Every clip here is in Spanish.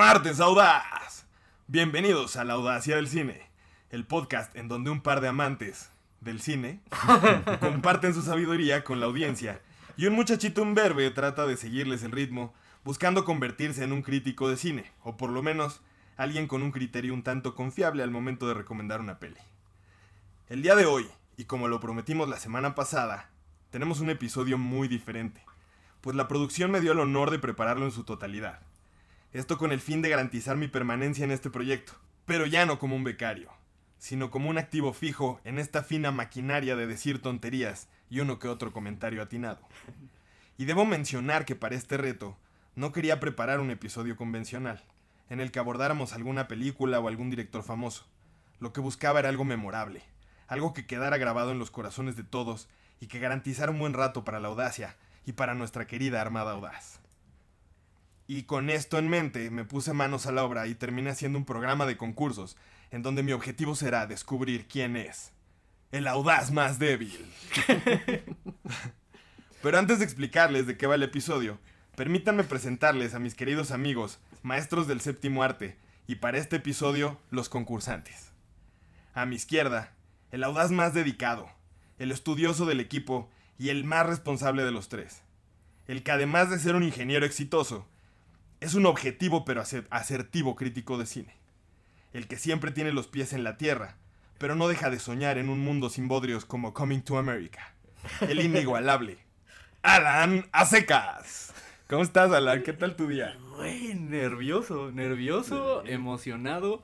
Martes Audaz. Bienvenidos a La Audacia del Cine, el podcast en donde un par de amantes del cine comparten su sabiduría con la audiencia y un muchachito imberbe trata de seguirles el ritmo, buscando convertirse en un crítico de cine, o por lo menos alguien con un criterio un tanto confiable al momento de recomendar una peli. El día de hoy, y como lo prometimos la semana pasada, tenemos un episodio muy diferente, pues la producción me dio el honor de prepararlo en su totalidad. Esto con el fin de garantizar mi permanencia en este proyecto, pero ya no como un becario, sino como un activo fijo en esta fina maquinaria de decir tonterías y uno que otro comentario atinado. Y debo mencionar que para este reto no quería preparar un episodio convencional, en el que abordáramos alguna película o algún director famoso. Lo que buscaba era algo memorable, algo que quedara grabado en los corazones de todos y que garantizara un buen rato para la audacia y para nuestra querida Armada Audaz. Y con esto en mente me puse manos a la obra y terminé haciendo un programa de concursos en donde mi objetivo será descubrir quién es el audaz más débil. Pero antes de explicarles de qué va el episodio, permítanme presentarles a mis queridos amigos, maestros del séptimo arte, y para este episodio, los concursantes. A mi izquierda, el audaz más dedicado, el estudioso del equipo y el más responsable de los tres. El que además de ser un ingeniero exitoso, es un objetivo pero asertivo crítico de cine. El que siempre tiene los pies en la tierra, pero no deja de soñar en un mundo sin bodrios como Coming to America. El inigualable. Alan Acecas. ¿Cómo estás, Alan? ¿Qué tal tu día? Güey, nervioso, nervioso, emocionado.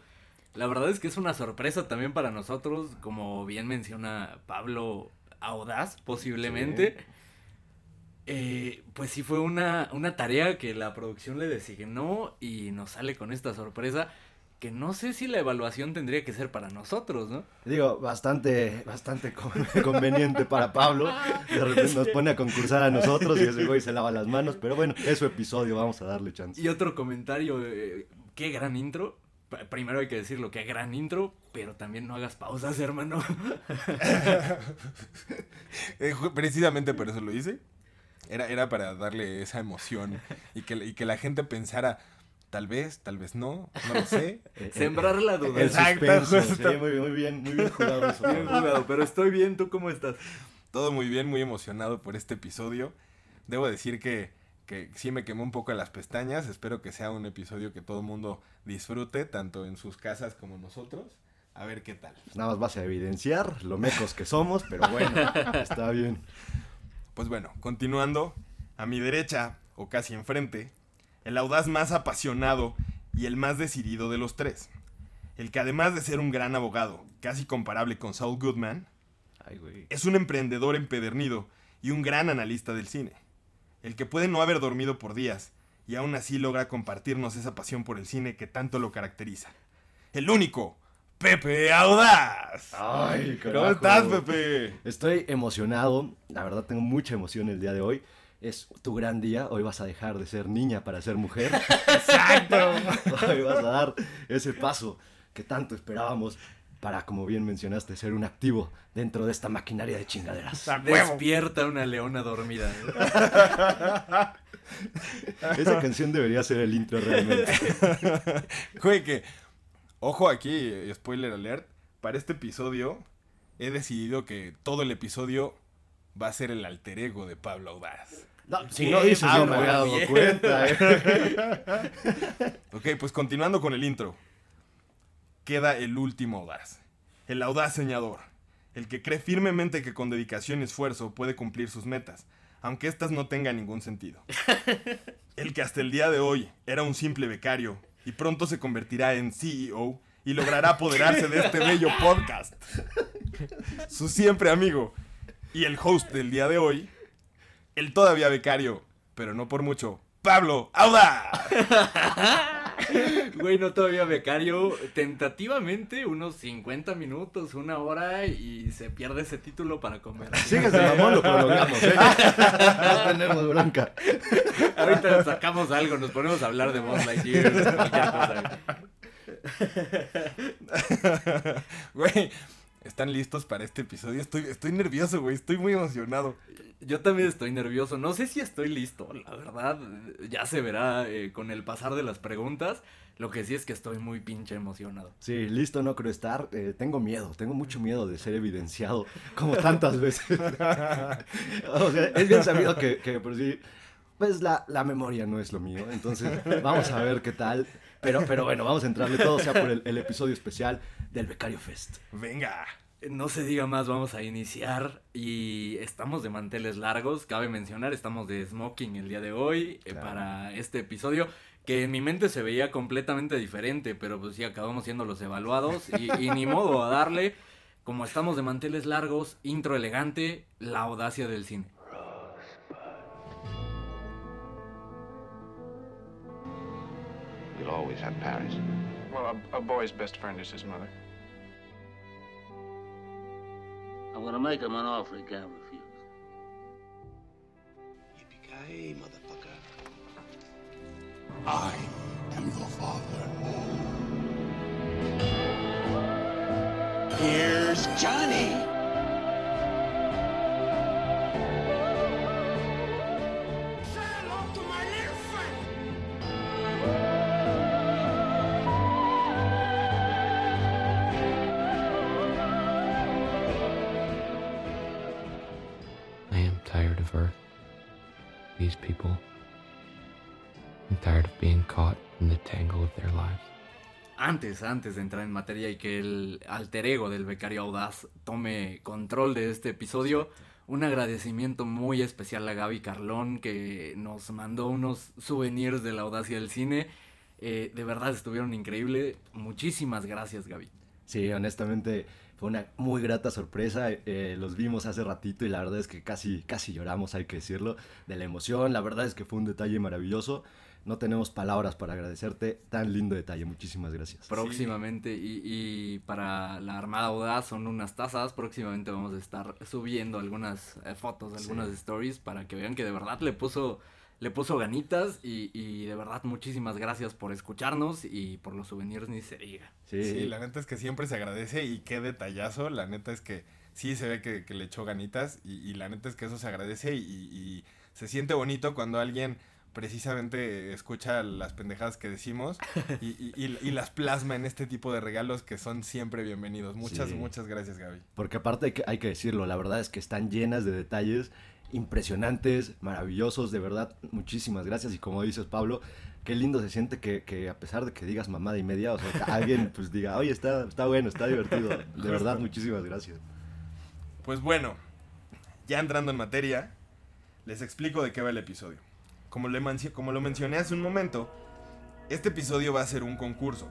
La verdad es que es una sorpresa también para nosotros, como bien menciona Pablo, audaz posiblemente. Eh, pues sí fue una, una tarea que la producción le designó y nos sale con esta sorpresa que no sé si la evaluación tendría que ser para nosotros, ¿no? Digo, bastante, bastante conveniente para Pablo. De repente nos pone a concursar a nosotros y ese güey se lava las manos, pero bueno, es su episodio, vamos a darle chance. Y otro comentario, eh, qué gran intro. Primero hay que decirlo, qué gran intro, pero también no hagas pausas, hermano. Eh, precisamente por eso lo hice. Era, era para darle esa emoción y que, y que la gente pensara, tal vez, tal vez no, no lo sé. Sembrar la duda. Exacto. muy, muy, bien, muy bien jugado eso. Bien jugado, pero estoy bien, ¿tú cómo estás? Todo muy bien, muy emocionado por este episodio. Debo decir que, que sí me quemó un poco las pestañas. Espero que sea un episodio que todo el mundo disfrute, tanto en sus casas como nosotros. A ver qué tal. Pues nada más vas a evidenciar lo mecos que somos, pero bueno, está bien. Pues bueno, continuando, a mi derecha, o casi enfrente, el audaz más apasionado y el más decidido de los tres. El que además de ser un gran abogado, casi comparable con Saul Goodman, es un emprendedor empedernido y un gran analista del cine. El que puede no haber dormido por días y aún así logra compartirnos esa pasión por el cine que tanto lo caracteriza. El único, Pepe Audaz. Ay, ¿Cómo estás, Pepe? Estoy emocionado. La verdad, tengo mucha emoción el día de hoy. Es tu gran día. Hoy vas a dejar de ser niña para ser mujer. Exacto. Hoy vas a dar ese paso que tanto esperábamos para, como bien mencionaste, ser un activo dentro de esta maquinaria de chingaderas. Despierta una leona dormida. Esa canción debería ser el intro realmente. Que Ojo aquí, spoiler alert. Para este episodio he decidido que todo el episodio va a ser el alter ego de Pablo Audaz. si no dices, no me había dado cuenta. ¿eh? ok, pues continuando con el intro. Queda el último audaz. El audaz soñador. El que cree firmemente que con dedicación y esfuerzo puede cumplir sus metas, aunque éstas no tengan ningún sentido. El que hasta el día de hoy era un simple becario y pronto se convertirá en CEO y logrará apoderarse de este bello podcast. Su siempre amigo y el host del día de hoy, el todavía becario, pero no por mucho, Pablo Auda. Güey, no todavía becario. Tentativamente unos 50 minutos, una hora y se pierde ese título para comer. Síguese, mamón, lo prolongamos, ¿eh? No tenemos bronca. Ahorita sacamos algo, nos ponemos a hablar de Buzz Lightyear, Güey, ¿están listos para este episodio? Estoy, estoy nervioso, güey, estoy muy emocionado. Yo también estoy nervioso. No sé si estoy listo, la verdad. Ya se verá eh, con el pasar de las preguntas. Lo que sí es que estoy muy pinche emocionado. Sí, listo no creo estar. Eh, tengo miedo, tengo mucho miedo de ser evidenciado como tantas veces. o sea, es bien sabido que, que por sí, pues la, la, memoria no es lo mío. Entonces, vamos a ver qué tal. Pero, pero bueno, vamos a entrarle todo sea por el, el episodio especial del Becario Fest. Venga. No se diga más, vamos a iniciar y estamos de manteles largos, cabe mencionar, estamos de smoking el día de hoy eh, para este episodio que en mi mente se veía completamente diferente, pero pues sí acabamos siendo los evaluados y, y ni modo a darle, como estamos de manteles largos, intro elegante, la audacia del cine. You'll always have Paris. Well, a, a boy's best friend is his mother. I'm gonna make him an offer he can't refuse. Yippee-ki-yay, motherfucker. I am your father. Here's Johnny. Antes, antes de entrar en materia y que el alter ego del becario audaz tome control de este episodio, un agradecimiento muy especial a Gaby Carlón que nos mandó unos souvenirs de la audacia del cine. Eh, de verdad estuvieron increíbles. Muchísimas gracias, Gaby. Sí, honestamente fue una muy grata sorpresa. eh, los vimos hace ratito y la verdad es que casi, casi lloramos, hay que decirlo, de la emoción. La verdad es que fue un detalle maravilloso. No tenemos palabras para agradecerte tan lindo detalle. Muchísimas gracias. Próximamente, y, y para la Armada Audaz son unas tazas. Próximamente vamos a estar subiendo algunas eh, fotos, algunas stories para que vean que de verdad le puso, le puso ganitas. Y, y de verdad, muchísimas gracias por escucharnos y por los souvenirs, ni se diga. Sí, Sí, la neta es que siempre se agradece y qué detallazo. La neta es que sí se ve que, que le echó ganitas y, y la neta es que eso se agradece y, y se siente bonito cuando alguien precisamente escucha las pendejadas que decimos y, y- y- y las plasma en este tipo de regalos que son siempre bienvenidos. Muchas, Sí. muchas gracias, Gaby. Porque aparte hay que, hay que decirlo, la verdad es que están llenas de detalles impresionantes, maravillosos, de verdad, muchísimas gracias. Y como dices, Pablo, qué lindo se siente que, que a pesar de que digas mamada y media, o sea, que alguien pues diga, oye, está, está bueno, está divertido. De verdad, muchísimas gracias. Pues bueno, ya entrando en materia, les explico de qué va el episodio. Como, le como lo mencioné hace un momento, este episodio va a ser un concurso,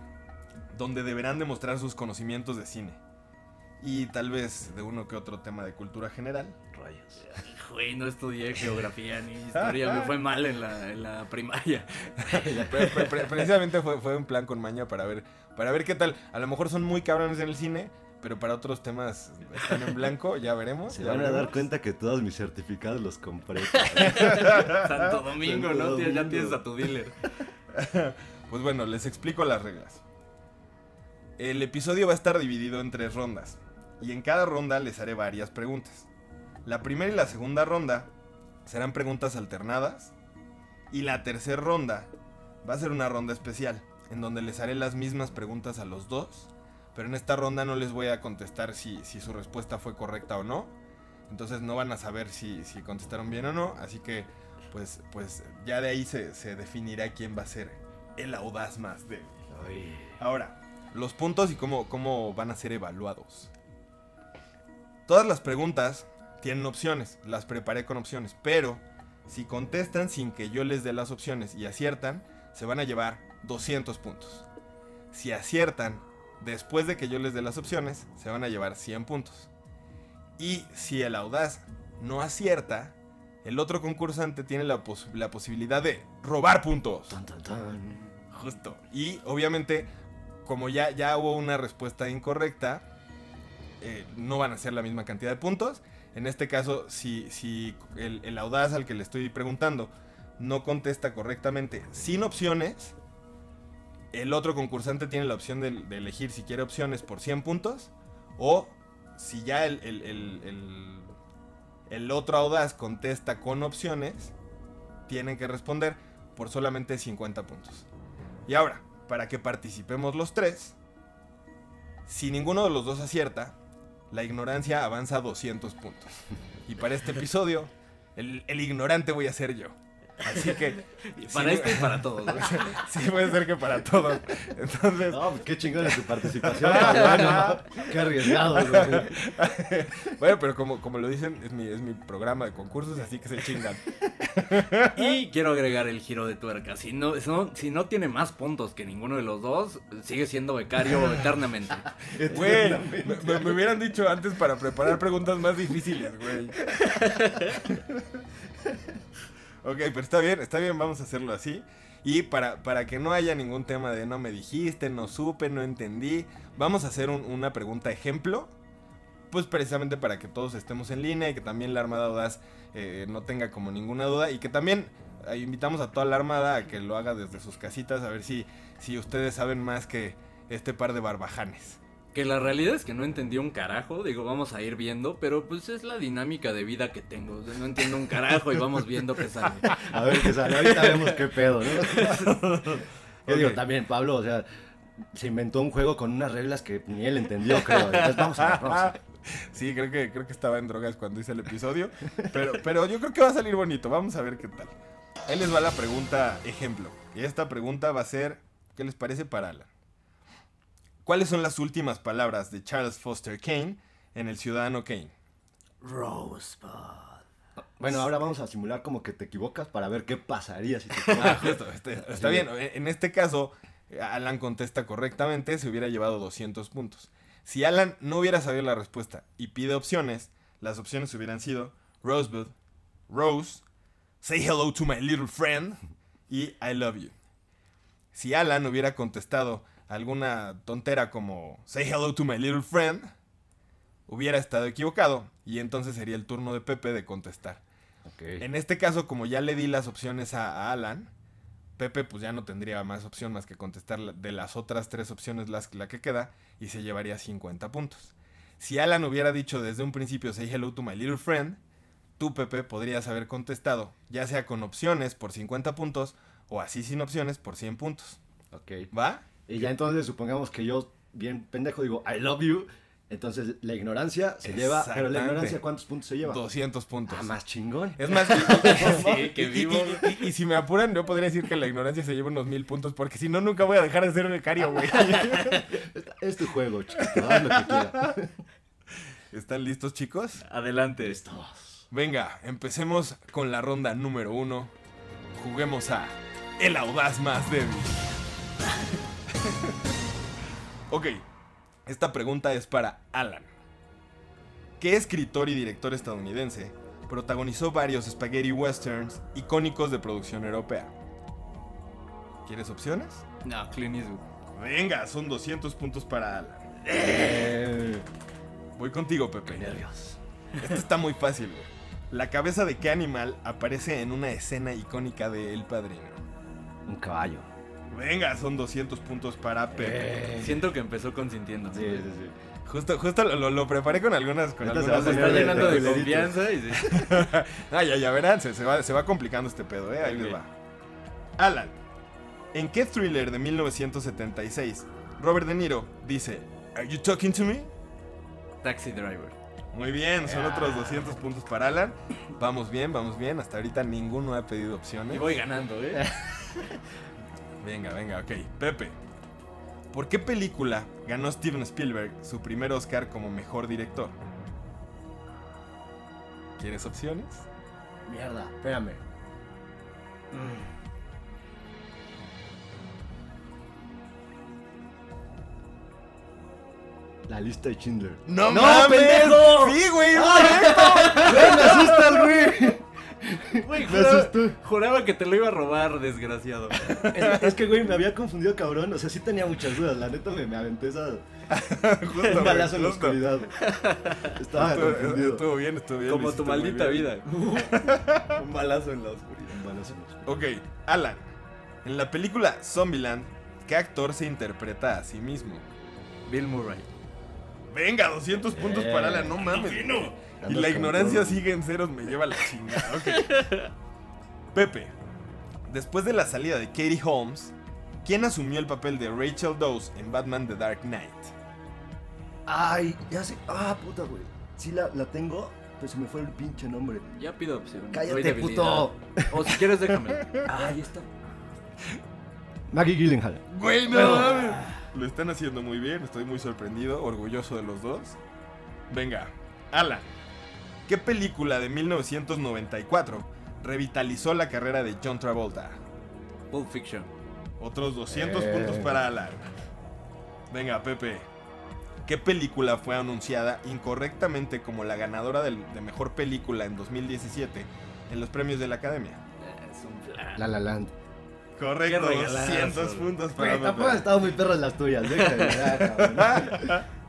donde deberán demostrar sus conocimientos de cine. Y tal vez de uno que otro tema de cultura general. Rayos. Güey, no estudié geografía ni historia, me fue mal en la, en la primaria. Pre- pre- pre- precisamente fue, fue un plan con maña para ver, para ver qué tal. A lo mejor son muy cabrones en el cine, pero para otros temas están en blanco, ya veremos. Se ya van a dar cuenta que todos mis certificados los compré. Santo Domingo, Santo ¿no? Ya tienes a tu dealer. Pues bueno, les explico las reglas. El episodio va a estar dividido en tres rondas. Y en cada ronda les haré varias preguntas. La primera y la segunda ronda serán preguntas alternadas. Y la tercera ronda va a ser una ronda especial. En donde les haré las mismas preguntas a los dos. Pero en esta ronda no les voy a contestar si, si su respuesta fue correcta o no. Entonces no van a saber si, si contestaron bien o no. Así que pues, pues ya de ahí se, se definirá quién va a ser el audaz más débil. Ay, Ahora, los puntos y cómo, cómo van a ser evaluados. Todas las preguntas tienen opciones, las preparé con opciones, pero si contestan sin que yo les dé las opciones y aciertan, se van a llevar 200 puntos. Si aciertan después de que yo les dé las opciones, se van a llevar 100 puntos. Y si el audaz no acierta, el otro concursante tiene la, pos- la posibilidad de robar puntos. tan, tan, tan. Justo. Y obviamente, como ya, ya hubo una respuesta incorrecta, eh, no van a ser la misma cantidad de puntos. En este caso, si, si el, el audaz al que le estoy preguntando no contesta correctamente sin opciones, el otro concursante tiene la opción de, elegir si quiere opciones por 100 puntos o si ya el, el- el- el- otro audaz contesta con opciones, tienen que responder por solamente 50 puntos. Y ahora, para que participemos los tres, si ninguno de los dos acierta, la ignorancia avanza 200 puntos. Y para este episodio, el ignorante voy a ser yo. Así que... Para si- este y para todos. ¿no? Sí, puede ser que para todos. Entonces, No, pues qué chingón es tu participación, ¿no? Qué arriesgado, bueno, pero como, como lo dicen, es mi, es mi programa de concursos, así que se chingan. Y quiero agregar el giro de tuerca. Si no, si no, si no tiene más puntos que ninguno de los dos, sigue siendo becario eternamente. Güey, me- me hubieran dicho antes para preparar preguntas más difíciles, güey. Ok, pero está bien, está bien, vamos a hacerlo así. Y para, para que no haya ningún tema de no me dijiste, no supe, no entendí, vamos a hacer un- una pregunta ejemplo. Pues precisamente para que todos estemos en línea y que también la Armada Audaz eh, no tenga como ninguna duda. Y que también eh, invitamos a toda la Armada a que lo haga desde sus casitas, a ver si, si ustedes saben más que este par de barbajanes. Que la realidad es que no entendí un carajo, digo, vamos a ir viendo, pero pues es la dinámica de vida que tengo. No entiendo un carajo y vamos viendo qué sale. A ver qué sale. Ahorita vemos qué pedo, ¿no? Yo digo, también, Pablo, o sea, se inventó un juego con unas reglas que ni él entendió, creo. Entonces vamos a ver, vamos a ver. Sí, creo que, creo que estaba en drogas cuando hice el episodio. Pero, pero yo creo que va a salir bonito. Vamos a ver qué tal. Ahí les va la pregunta ejemplo. Y esta pregunta va a ser, ¿qué les parece para Alan? ¿Cuáles son las últimas palabras de Charles Foster Kane en El Ciudadano Kane? Rosebud. Bueno, ahora vamos a simular como que te equivocas para ver qué pasaría si te Ah, justo, este- está bien. En este caso, Alan contesta correctamente, se hubiera llevado 200 puntos. Si Alan no hubiera sabido la respuesta y pide opciones, las opciones hubieran sido Rosebud, Rose, Say hello to my little friend y I love you. Si Alan hubiera contestado alguna tontera como Say hello to my little friend, hubiera estado equivocado y entonces sería el turno de Pepe de contestar. En este caso, como ya le di las opciones a, a Alan, Pepe pues ya no tendría más opción más que contestar de las otras tres opciones las, la que queda y se llevaría 50 puntos. Si Alan hubiera dicho desde un principio say hello to my little friend, tú Pepe podrías haber contestado ya sea con opciones por 50 puntos o así sin opciones por 100 puntos. Ok. ¿Va? Y ya entonces supongamos que yo, bien pendejo, digo, I love you. Entonces la ignorancia se lleva. Pero la ignorancia, ¿cuántos puntos se lleva? 200 puntos. Ah, más chingón. Es más, Sí, que y- vivo. y- y- y si me apuran, yo podría decir que la ignorancia se lleva unos mil puntos, porque si no, nunca voy a dejar de ser becario, güey. Es tu juego, chiquito. Haz lo que quieras. ¿Están listos, chicos? Adelante. Venga, empecemos con la ronda número uno. Juguemos a El Audaz Más Débil. Ok, esta pregunta es para Alan. ¿Qué escritor y director estadounidense protagonizó varios spaghetti westerns icónicos de producción europea? ¿Quieres opciones? No, Clint Eastwood. Venga, son 200 puntos para Alan. Eh, Voy contigo, Pepe. nervios. Esto está muy fácil, güey. La cabeza de qué animal aparece en una escena icónica de El Padrino. Un caballo. Venga, son 200 puntos para Pepe. Siento que empezó consintiendo. Sí, sí, sí. Justo, justo lo, lo- lo preparé con algunas, con se algunas. está llenando de confianza y sí. ah, ya, ya verán, se, se va, se va complicando este pedo, eh. Ahí les va. Alan, ¿en qué thriller de 1976 Robert De Niro dice, ¿Are you talking to me? Taxi Driver. Muy bien, son otros 200 puntos para Alan. Vamos bien, vamos bien. Hasta ahorita ninguno ha pedido opciones. Y voy ganando, ¿eh? Venga, venga, ok. Pepe. ¿Por qué película ganó Steven Spielberg su primer Oscar como mejor director? ¿Quieres opciones? Mierda, espérame. La lista de Schindler. ¡No, ¡No, mames! pendejo! ¡Sí, güey! ¡Güey, me asustas, güey! Güey, Me juraba, asustó. juraba que te lo iba a robar, desgraciado. Es, es que, güey, me había confundido, cabrón. O sea, sí tenía muchas dudas. La neta me, me aventé esa. Un balazo en la oscuridad. Estaba Estuvo, confundido. estuvo bien, estuvo bien. Como tu maldita vida. Un balazo en la oscuridad. Un balazo en la oscuridad. Ok, Alan. En la película Zombieland, ¿qué actor se interpreta a sí mismo? Bill Murray. Venga, 200 puntos Eh. para Alan, no mames. Y la ignorancia todo. sigue en ceros, me lleva la chingada. Ok. Pepe, después de la salida de Katie Holmes, ¿quién asumió el papel de Rachel Dawes en Batman The Dark Knight? Ay, ya sé. Ah, puta, güey. Sí la, la tengo, pero se me fue el pinche nombre. Ya pido opción. Cállate, puto. O si quieres, déjame. Ahí está. Maggie Gyllenhaal. Güey, no mames. Lo están haciendo muy bien, estoy muy sorprendido, orgulloso de los dos. Venga, Alan, ¿qué película de 1994 revitalizó la carrera de John Travolta? Pulp Fiction. Otros 200 Eh. puntos para Alan. Venga, Pepe. ¿Qué película fue anunciada incorrectamente como la ganadora del- de mejor película en 2017 en los premios de la Academia? Es un plan. La La Land. Correcto, Qué regalazo. 200 puntos para Güey, tampoco han Pepe. estado muy perras las tuyas, déjame, ya.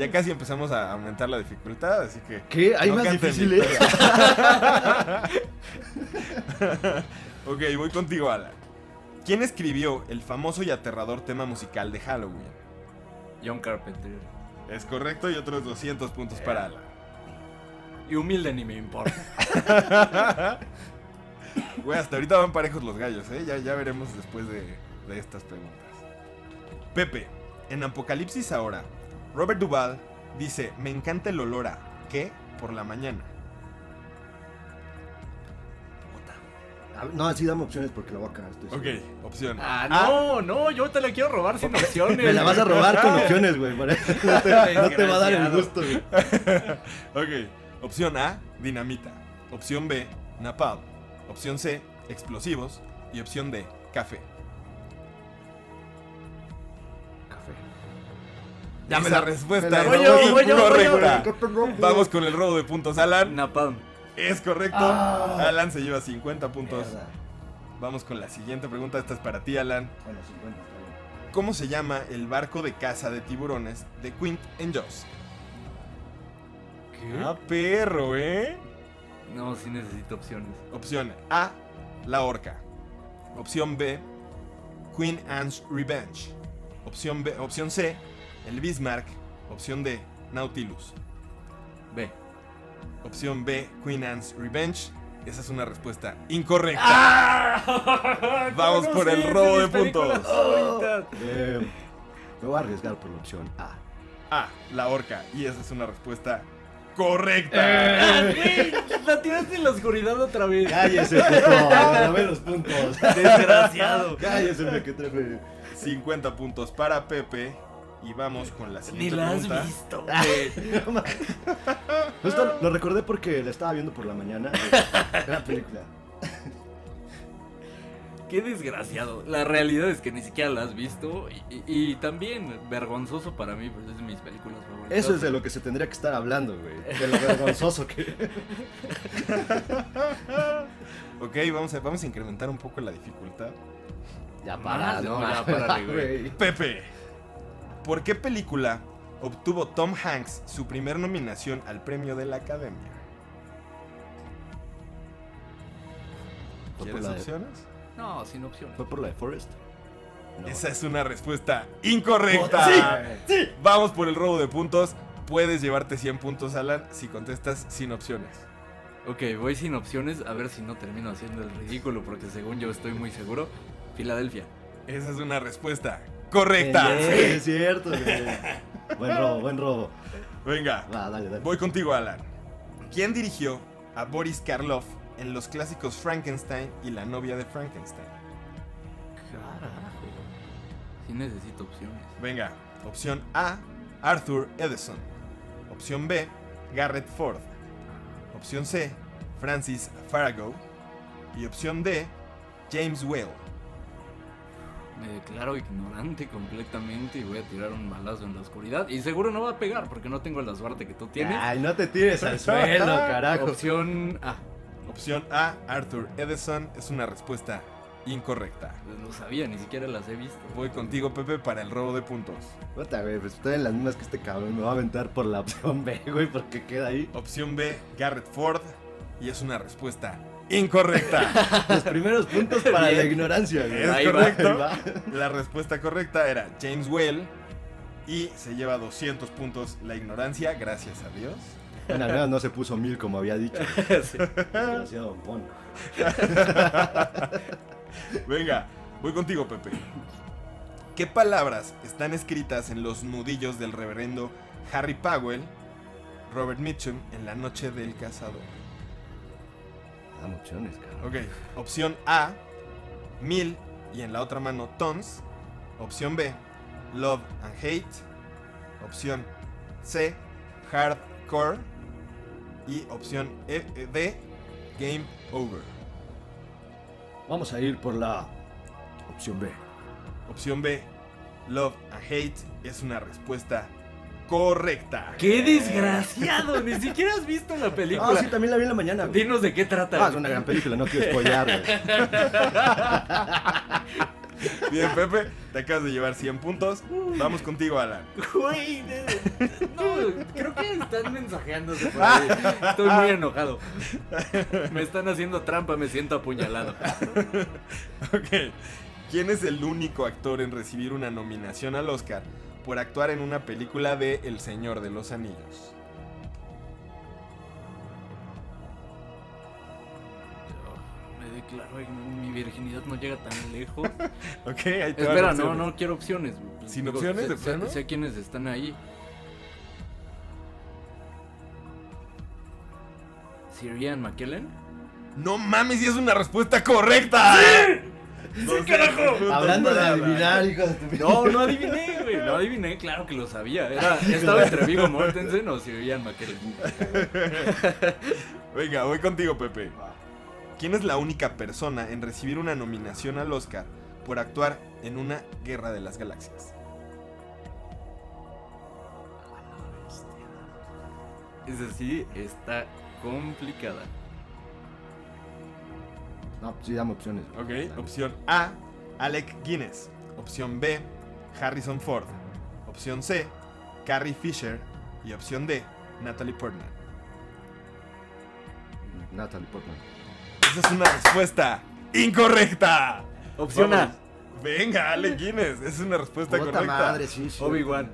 Ya casi empezamos a aumentar la dificultad, así que... ¿Qué? ¿Hay no más difíciles? ok, voy contigo, Alan. ¿Quién escribió el famoso y aterrador tema musical de Halloween? John Carpenter. Es correcto y otros 200 puntos para Alan. Y humilde ni me importa. Güey, hasta ahorita van parejos los gallos, ¿eh? Ya, ya veremos después de, de estas preguntas. Pepe, en Apocalipsis ahora, Robert Duvall dice, me encanta el olor a ¿qué? por la mañana. A ver, No, sí, dame opciones porque la voy a cagar. estoy Ok, seguro. opción. Ah, A, no, no, yo te la quiero robar sin opciones. Me la vas a robar con opciones, güey. No te, no te va a dar el gusto, güey. Ok, opción A, dinamita. Opción B, napalm. Opción C, explosivos. Y opción D. Café. Esa me la- respuesta me la es Voy yo, voy yo, voy yo. incorrecta. Vamos con el robo de puntos, Alan. Napalm. Es correcto. Ah. Alan se lleva 50 puntos. Mierda. Vamos con la siguiente pregunta. Esta es para ti, Alan. Bueno, 50, está bien. ¿Cómo se llama el barco de caza de tiburones de Quint en Jaws? ¿Qué? Ah, perro, ¿eh? No, sí necesito opciones. Opción A, la orca. Opción B, Queen Anne's Revenge. Opción, B, opción C, el Bismarck. Opción D, Nautilus. B. Opción B, Queen Anne's Revenge. Esa es una respuesta incorrecta. ¡Ah! Vamos ¿Cómo por el robo de puntos. Eh, me voy a arriesgar por la opción A. A, la orca. Y esa es una respuesta correcta. Ah, güey, La tiraste en la oscuridad otra vez. Cállese, puto. Dame los puntos. Desgraciado. Cállese, me que trefe. 50 puntos para Pepe. Y vamos con la Ni siguiente la has pregunta. visto, güey. Justo lo recordé porque la estaba viendo por la mañana. La película. Qué desgraciado. La realidad es que ni siquiera la has visto. Y, y- y también vergonzoso para mí, pues es de mis películas favoritas. Eso es de lo que se tendría que estar hablando, güey. De lo vergonzoso que. Ok, vamos a, vamos a incrementar un poco la dificultad. Ya para, no, ya párale, güey. Pepe, ¿por qué película obtuvo Tom Hanks su primer nominación al premio de la Academia? ¿Quieres opciones? No, sin opciones. ¿Fue por la de Forrest? No. Esa es una respuesta incorrecta. ¡Sí! Vamos por el robo de puntos. Puedes llevarte 100 puntos, Alan, si contestas sin opciones. Ok, voy sin opciones a ver si no termino haciendo el ridículo porque según yo estoy muy seguro. Filadelfia. Esa es una respuesta correcta. Sí, es cierto. Buen robo, buen robo. Venga, Va, dale, dale. voy contigo, Alan. ¿Quién dirigió a Boris Karloff en los clásicos Frankenstein y la novia de Frankenstein? Carajo. Sí necesito opciones. Venga, opción A, Arthur Edison. Opción B, Garrett Ford. Opción C, Francis Farrago. Y opción D, James Whale. Me declaro ignorante completamente y voy a tirar un balazo en la oscuridad. Y seguro no va a pegar porque no tengo la suerte que tú tienes. Ay, no te tires al suelo, carajo. Opción A. Opción A, Arthur Edison, es una respuesta incorrecta. Pues lo sabía, ni siquiera las he visto. Voy contigo, Pepe, para el robo de puntos. Puta, güey, pues estoy en las mismas que este cabrón. Me va a aventar por la opción B, güey, porque queda ahí. Opción B, Garrett Ford, y es una respuesta incorrecta. Los primeros puntos para la ignorancia, güey. Es Ahí va, correcto. ahí va. La respuesta correcta era James Whale. Y se lleva 200 puntos la ignorancia, gracias a Dios. Bueno, al menos no se puso mil como había dicho. Sí. Desgraciado mono. Venga, voy contigo, Pepe. ¿Qué palabras están escritas en los nudillos del reverendo Harry Powell, Robert Mitchum, en la noche del cazador? Dame opciones, cabrón. Ok, opción A, mil y en la otra mano tons. Opción B, love and hate. Opción C, hardcore. Y opción E- eh, D, game over. Vamos a ir por la opción B. Opción B, love and hate es una respuesta correcta. ¡Qué desgraciado! Ni siquiera has visto la película. Ah, sí, también la vi en la mañana. güey. Dinos de qué trata. Ah, es una gran película, no quiero spoilear, güey. Bien, Pepe, te acabas de llevar 100 puntos. Vamos contigo, Alan. Güey, no, creo que están mensajeándose por ahí. Estoy muy enojado. Me están haciendo trampa, me siento apuñalado. Ok. ¿Quién es el único actor en recibir una nominación al Oscar por actuar en una película de El Señor de los Anillos? Me declaro, mi virginidad no llega tan lejos. Ok, ahí te Espera, no, no quiero opciones. ¿Sin opciones, de sé, plano? sé quiénes están ahí. Sir Ian McKellen. ¡No mames! ¡Y es una respuesta correcta! ¡Sí! Carajo! Hablando de adivinar, hijo de tu No, no adiviné, güey. No adiviné, claro que lo sabía. Era, estaba entre Vigo Mortensen o Sir Ian McKellen. Venga, voy contigo, Pepe. ¿Quién es la única persona en recibir una nominación al Oscar por actuar en una Guerra de las Galaxias? Es así, está complicada. No, sí, dame opciones. Ok, opción A, Alec Guinness. Opción B, Harrison Ford. Opción C, Carrie Fisher. Y opción D, Natalie Portman. Natalie Portman. Esa es una respuesta incorrecta. Opción A. Venga, Alec Guinness. Esa es una respuesta Puta correcta. madre, sí, sí. Obi-Wan.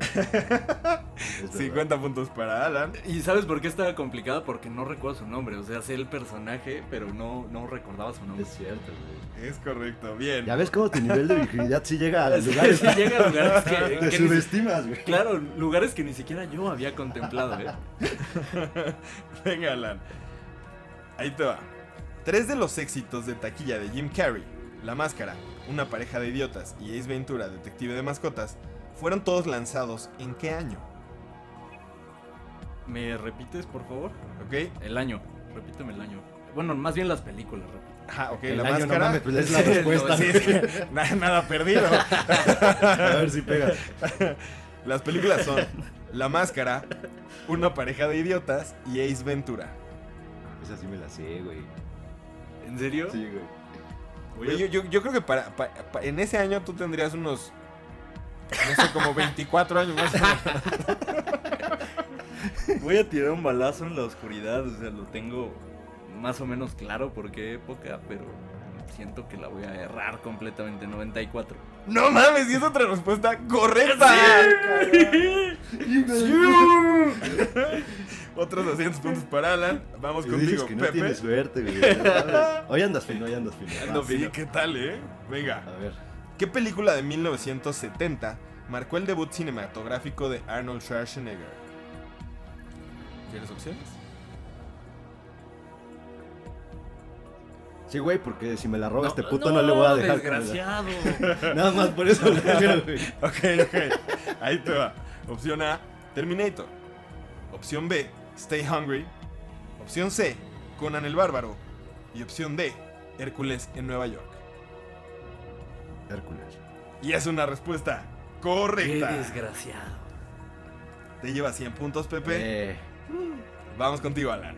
Es verdad. 50 puntos para Alan. ¿Y sabes por qué estaba complicada? Porque no recuerdo su nombre. O sea, sé el personaje, pero no, no recordaba su nombre. Es cierto, güey. Es correcto, bien. Ya ves cómo tu nivel de virginidad sí llega a lugares. sí, llega a lugares que, Te que subestimas, güey. Claro, lugares que ni siquiera yo había contemplado, ¿eh? Venga, Alan. Ahí te va. Tres de los éxitos de taquilla de Jim Carrey, La Máscara, Una pareja de idiotas y Ace Ventura, Detective de Mascotas, fueron todos lanzados en qué año? ¿Me repites, por favor? ¿Ok? El año. Repíteme el año. Bueno, más bien las películas, repito. Ajá, ok, El La año, no Máscara. mames, pues es la respuesta. Sí, sí, nada, nada perdido. A ver si pega. Las películas son La Máscara, Una pareja de idiotas y Ace Ventura. Esa sí me la sé, güey. ¿En serio? Sí, güey. Yo, yo- yo creo que para, pa- pa- en ese año tú tendrías unos. No sé, como 24 años más. Voy a tirar un balazo en la oscuridad, o sea, lo tengo más o menos claro por qué época, pero siento que la voy a errar completamente, 94. No mames, y es otra respuesta correcta. Otros 200 puntos para Alan. Vamos dices contigo, que no Pepe. tienes suerte, güey. Hoy andas fino, hoy andas fino. Ando Ah, sí, fino. ¿qué tal, eh? Venga. A ver. ¿Qué película de 1970 marcó el debut cinematográfico de Arnold Schwarzenegger? ¿Quieres opciones? Sí, güey, porque si me la roba este puto no, le voy a dejar. Desgraciado. Nada más por eso. Ok, ok. Ahí te va. Opción A, Terminator. Opción B, Stay Hungry. Opción C, Conan el Bárbaro. Y opción D, Hércules en Nueva York. Hércules. Y es una respuesta Qué correcta. desgraciado. Te lleva 100 puntos, Pepe. Eh, Vamos contigo, Alan.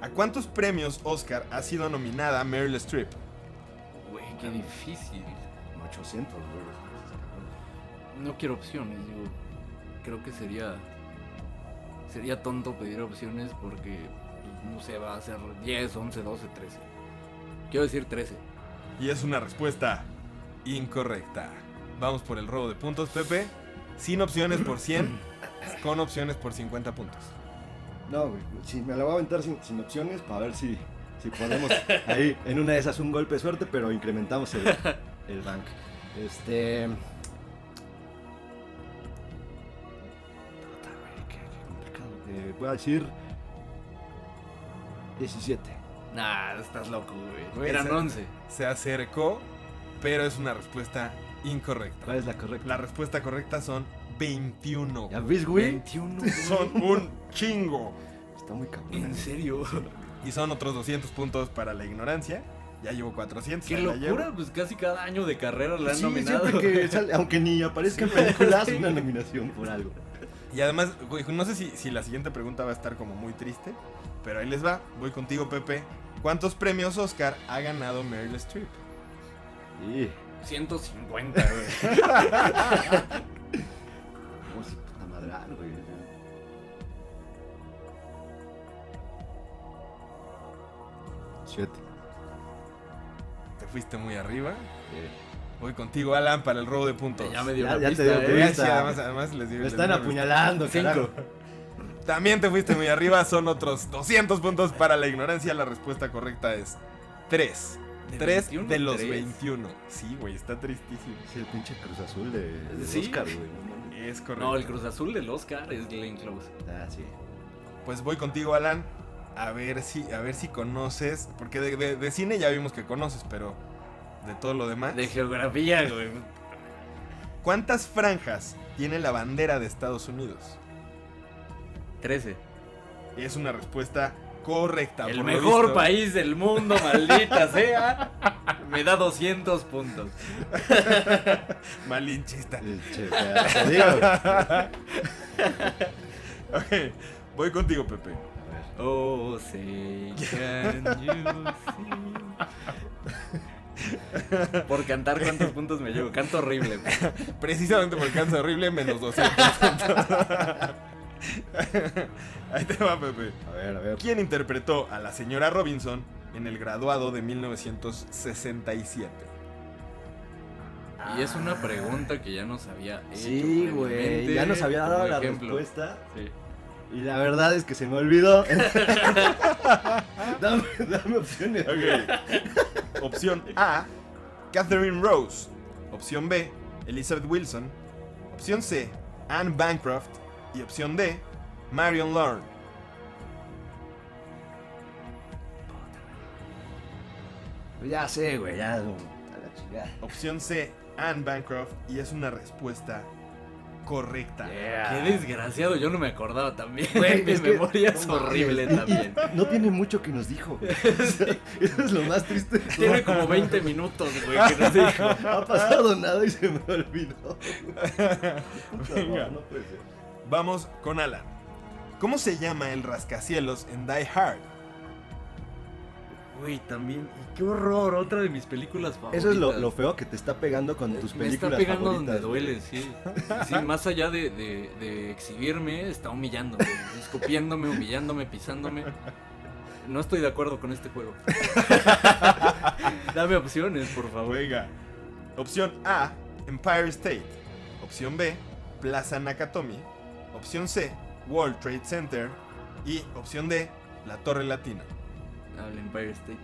¿A cuántos premios Oscar ha sido nominada Meryl Streep? Güey, qué difícil. 800, güey. No quiero opciones, digo. Creo que sería. Sería tonto pedir opciones porque. pues, No sé, va a ser 10, 11, 12, 13. Quiero decir 13. Y es una respuesta incorrecta. Vamos por el robo de puntos, Pepe. sin opciones por 100, con opciones por 50 puntos. No, güey, sí, me la voy a aventar sin, sin opciones para ver si, si podemos ahí en una de esas un golpe de suerte, pero incrementamos el, el bank. Este. Qué, qué complicado. Eh, voy a decir 17. Nah, estás loco, güey. Güey, Eran se- 11. Se acercó, pero es una respuesta incorrecta. ¿Cuál es la correcta? La respuesta correcta son 21. ¿Ya ves, güey? 21. güey. Son un chingo. Está muy cabrón. En serio. Y son otros 200 puntos para la ignorancia. Ya llevo 400. Qué locura, pues casi cada año de carrera la han Sí, nominado. siempre que sale, aunque ni aparezca en películas, una nominación por algo. Y además, güey, no sé si, si la siguiente pregunta va a estar como muy triste, pero ahí les va. Voy contigo, Pepe. ¿Cuántos premios Oscar ha ganado Meryl Streep? Sí. 150, güey. Vamos a puta madral, güey. Siete. Te fuiste muy arriba. Voy contigo, Alan, para el robo de puntos. Ya me dio Ya- una ya te dio ¿eh? pista. Además, además les digo. Me les están apuñalando, Cinco. También te fuiste muy arriba, son otros 200 puntos para la ignorancia. La respuesta correcta es 3. ¿De 3 21? de los Tres. 21. Sí, güey, está tristísimo. Es el pinche Cruz Azul de, de Sí. Oscar, güey. Es correcto. No, el Cruz Azul del Oscar es Glenn Close. Ah, sí. Pues voy contigo, Alan. A ver si, a ver si conoces. Porque de, de- de cine ya vimos que conoces, pero de todo lo demás. De geografía, güey. ¿Cuántas franjas tiene la bandera de Estados Unidos? 13. Es una respuesta correcta. El mejor visto. país del mundo, maldita sea. Me da 200 puntos. Malinchista. Ok, voy contigo, Pepe. ver. Oh, say, can you see? Por cantar, ¿cuántos puntos me llevo? Canto horrible. güey. Precisamente por el cáncer horrible, menos 200 puntos. Ahí te va, Pepe. A ver, a ver. ¿Quién interpretó a la señora Robinson en el graduado de 1967? Y es una pregunta que ya nos había hecho. Sí, güey. Ya nos había dado la respuesta. Sí. Y la verdad es que se me olvidó. dame, dame opciones. Ok. Opción A, Catherine Rose. Opción B, Elizabeth Wilson. Opción C, Anne Bancroft. Y opción D, Marion Lorne. Ya sé, güey. Ya. A la chingada. Opción C, Anne Bancroft. Y es una respuesta correcta. Qué desgraciado, yo no me acordaba también. Güey, Mi es que- memoria es horrible Y- y también. No tiene mucho que nos dijo. güey. O sea, Eso es lo más triste. Tiene como 20 minutos, güey, que nos dijo. Ha pasado nada y se me olvidó. Puta, Venga. no, no puede ser. Vamos con Alan. ¿Cómo se llama el rascacielos en Die Hard? Güey, también. y Qué horror, otra de mis películas favoritas. Eso es lo, lo feo que te está pegando con tus Me películas está pegando favoritas. donde duele, sí. Sí, más allá de, de- de exhibirme, está humillándome, escupiéndome, humillándome, pisándome. No estoy de acuerdo con este juego. Dame opciones, por favor. Venga. Opción A, Empire State. Opción B, Plaza Nakatomi. Opción C, World Trade Center. Y opción D, la Torre Latina. Al Empire State.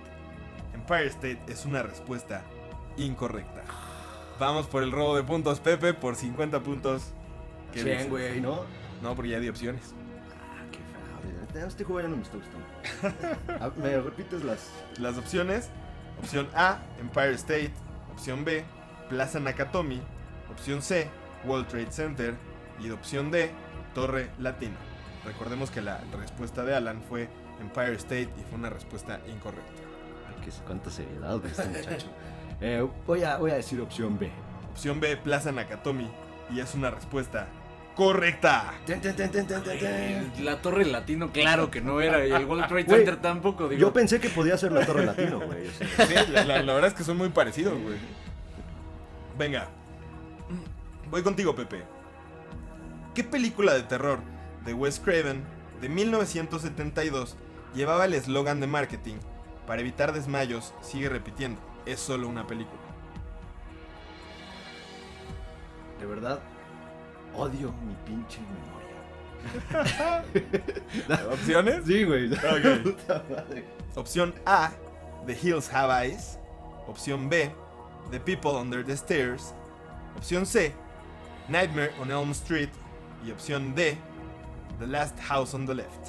Empire State es una respuesta incorrecta. Vamos por el robo de puntos, Pepe, por 50 puntos. ¿Qué Bien, güey, ¿no? No, porque ya di opciones. Ah, qué fraude. Este juego ya no me está gustando. Ah, ¿Me repites las...? Las opciones: opción A, Empire State. Opción B, Plaza Nakatomi. Opción C, World Trade Center. Y opción D, Torre Latina. Recordemos que la respuesta de Alan fue Empire State y fue una respuesta incorrecta. Ay, qué, cuánta seriedad de este muchacho. Eh, voy, a, voy a decir opción B. Opción B, Plaza Nakatomi. Y es una respuesta correcta. Ten, ten, ten, ten, ten, ten, ten. La Torre Latino, claro que no era. Y el World Trade Center tampoco, digo. Yo pensé que podía ser la Torre Latino, güey. o sea. Sí, la, la- la verdad es que son muy parecidos, güey. Venga. Voy contigo, Pepe. ¿Qué película de terror de Wes Craven de 1972 llevaba el eslogan de marketing para evitar desmayos? Sigue repitiendo, es solo una película. De verdad, Odio mi pinche memoria. ¿Opciones? Sí, güey. Opción A, The Hills Have Eyes. Opción B, The People Under the Stairs. Opción C, Nightmare on Elm Street. Y opción D, The Last House on the Left.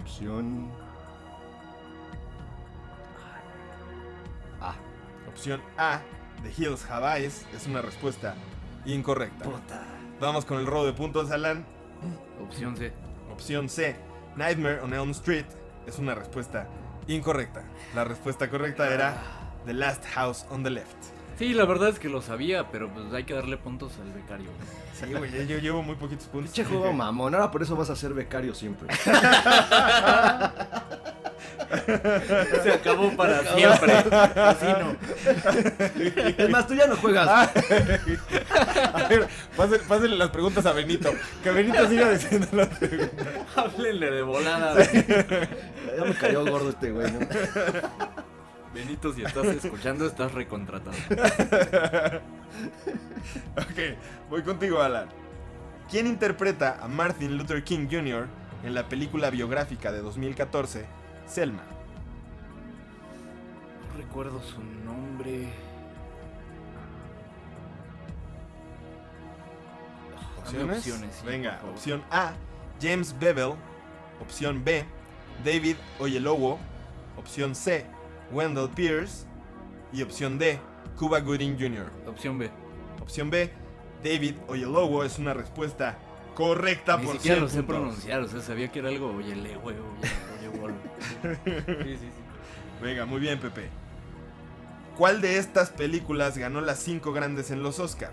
Opción. Ah, Opción A, The Hills Have Eyes es una respuesta incorrecta. puta. Vamos con el robo de puntos, Alan. Opción C. Opción C, Nightmare on Elm Street es una respuesta incorrecta. La respuesta correcta era The Last House on the Left. Sí, la verdad es que lo sabía, pero pues hay que darle puntos al becario. Sí, güey, yo- llevo muy poquitos puntos. Pinche juego mamón. Ahora por eso vas a ser becario siempre. Se acabó para siempre. Así no. Es más, tú ya no juegas. A ver, pásenle, pásenle las preguntas a Benito. Que Benito siga diciendo las preguntas. Háblenle de volada. Ya me cayó gordo este güey. ¿no? Benito, si estás escuchando, estás recontratado. Ok, voy contigo, Alan. ¿Quién interpreta a Martin Luther King Jr. en la película biográfica de 2014, Selma? No recuerdo su nombre. Opciones, sí, Venga, opción A, James Bevel. Opción B, David Oyelowo. Opción C, Wendell Pierce. Y opción D, Cuba Gooding Jr. Opción B. Opción B, David Oyelowo es una respuesta correcta Ni por siquiera 100 lo sé puntos. pronunciar, o sea, sabía que era algo oye, le, güey, oye, oye, bol. Sí, sí, sí. Venga, muy bien, Pepe. ¿Cuál de estas películas ganó las cinco grandes en los Oscar?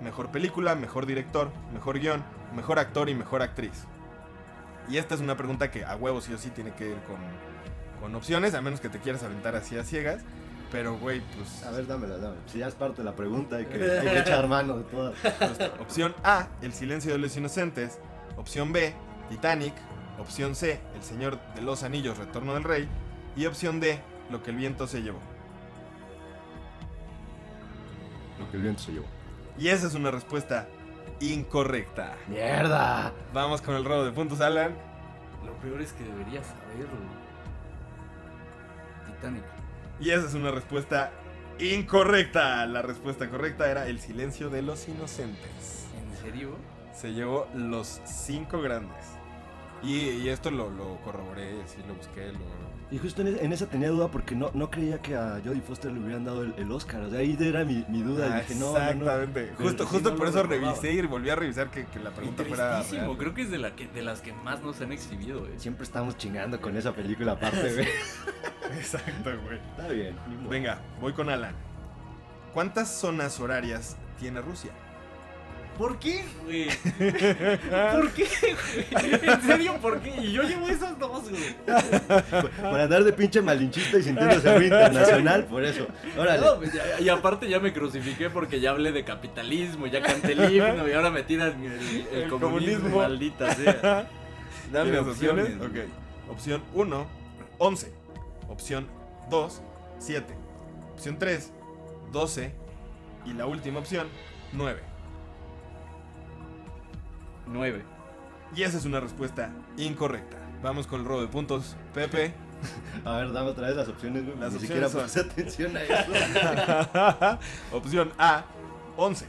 Mejor película, mejor director, mejor guion, mejor actor y mejor actriz. Y esta es una pregunta que a huevos sí o sí tiene que ir con, con opciones, a menos que te quieras aventar así a ciegas. Pero, güey, pues... A ver, dámela, dámela. Si ya es parte de la pregunta, hay que, hay que echar mano de todas. Opción A, El silencio de los inocentes. Opción B, Titanic. Opción C, El Señor de los Anillos, Retorno del Rey. Y opción D, Lo que el viento se llevó. Lo que el viento se llevó. Y esa es una respuesta incorrecta. ¡Mierda! Vamos con el robo de puntos, Alan. Lo peor es que debería saberlo. Titanic. Y esa es una respuesta incorrecta. La respuesta correcta era El silencio de los inocentes. ¿En serio? Se llevó los cinco grandes. Y, y esto lo, lo corroboré, sí lo busqué, lo... Y justo en, en esa tenía duda porque no, no creía que a Jodie Foster le hubieran dado el, el Oscar. O sea, ahí era mi, mi duda. Ah, y dije, no, no, no. exactamente. Pero Justo, sí, justo no por eso revisé y volví a revisar que, que la pregunta fuera real. creo que es de, la que, de las que más nos han exhibido, eh. Siempre estamos chingando con esa película aparte, güey. Exacto, güey. Está bien. Venga, voy con Alan. ¿Cuántas zonas horarias tiene Rusia? ¿Por qué, güey? ¿Por qué, güey? ¿En serio por qué? Y yo llevo esas dos, güey. Por andar de pinche malinchista y sintiéndose muy internacional, por eso. Órale. No, pues ya- y aparte ya me crucifiqué porque ya hablé de capitalismo, ya canté el himno y ahora me tiran el, el El comunismo, comunismo. maldita sea. Dame ¿Tienes opciones? opciones. Ok. Opción 1, 11. Opción 2, 7. Opción 3, 12. Y la última opción, 9. Nueve. Y esa es una respuesta incorrecta. Vamos con el robo de puntos. Pepe. A ver, dame otra vez las opciones, güey. Las Ni opciones siquiera son- puse atención a eso. opción A, 11.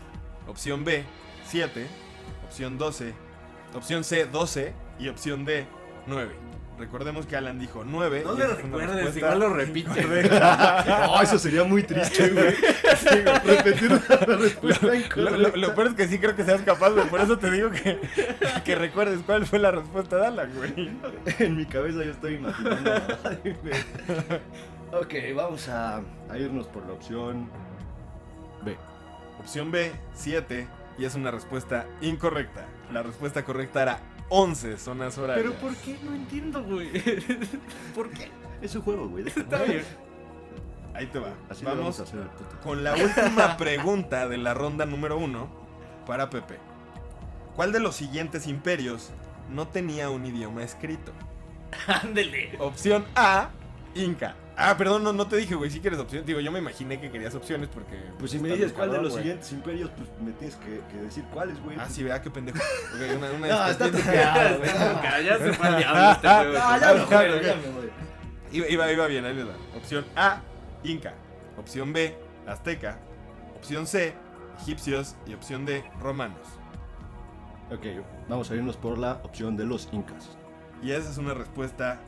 Opción B, 7. Opción 12. Opción C, 12. Y opción D, 9. Recordemos que Alan dijo 9. No le recuerdes, igual lo repite. No, eso sería muy triste, güey. Repetir la respuesta Lo, incorrecta. lo- lo peor es que sí creo que seas capaz, güey. Por eso te digo que, que recuerdes cuál fue la respuesta de Alan, güey. En mi cabeza yo estoy imaginando. Ay, ok, vamos a, a irnos por la opción B. Opción B, 7. Y es una respuesta incorrecta. La respuesta correcta era 11 zonas horarias. Pero ¿por qué? No entiendo, güey. ¿Por qué? Es un juego, güey. Está bien. Ahí te va. Así Vamos vamos a hacer con la última pregunta de la ronda número 1 para Pepe. ¿Cuál de los siguientes imperios no tenía un idioma escrito? Ándele. Opción A, Inca. Ah, perdón, no, no te dije, güey, si quieres opciones. Digo, yo me imaginé que querías opciones porque... Pues si me está dices cuál de los güey. siguientes imperios, pues me tienes que, que decir cuáles, güey. Ah, Pues- sí, vea qué pendejo. Ok, una, una No, está disculpita. truqueado, güey. Cara, ya se fue al diablo este juego. Ah, ya me Ok, voy, ok. ya me voy. Iba, iba, iba bien, ahí les da. Opción A, Inca. Opción B, Azteca. Opción C, egipcios. Y opción D, romanos. Ok, vamos a irnos por la opción de los incas. Y esa es una respuesta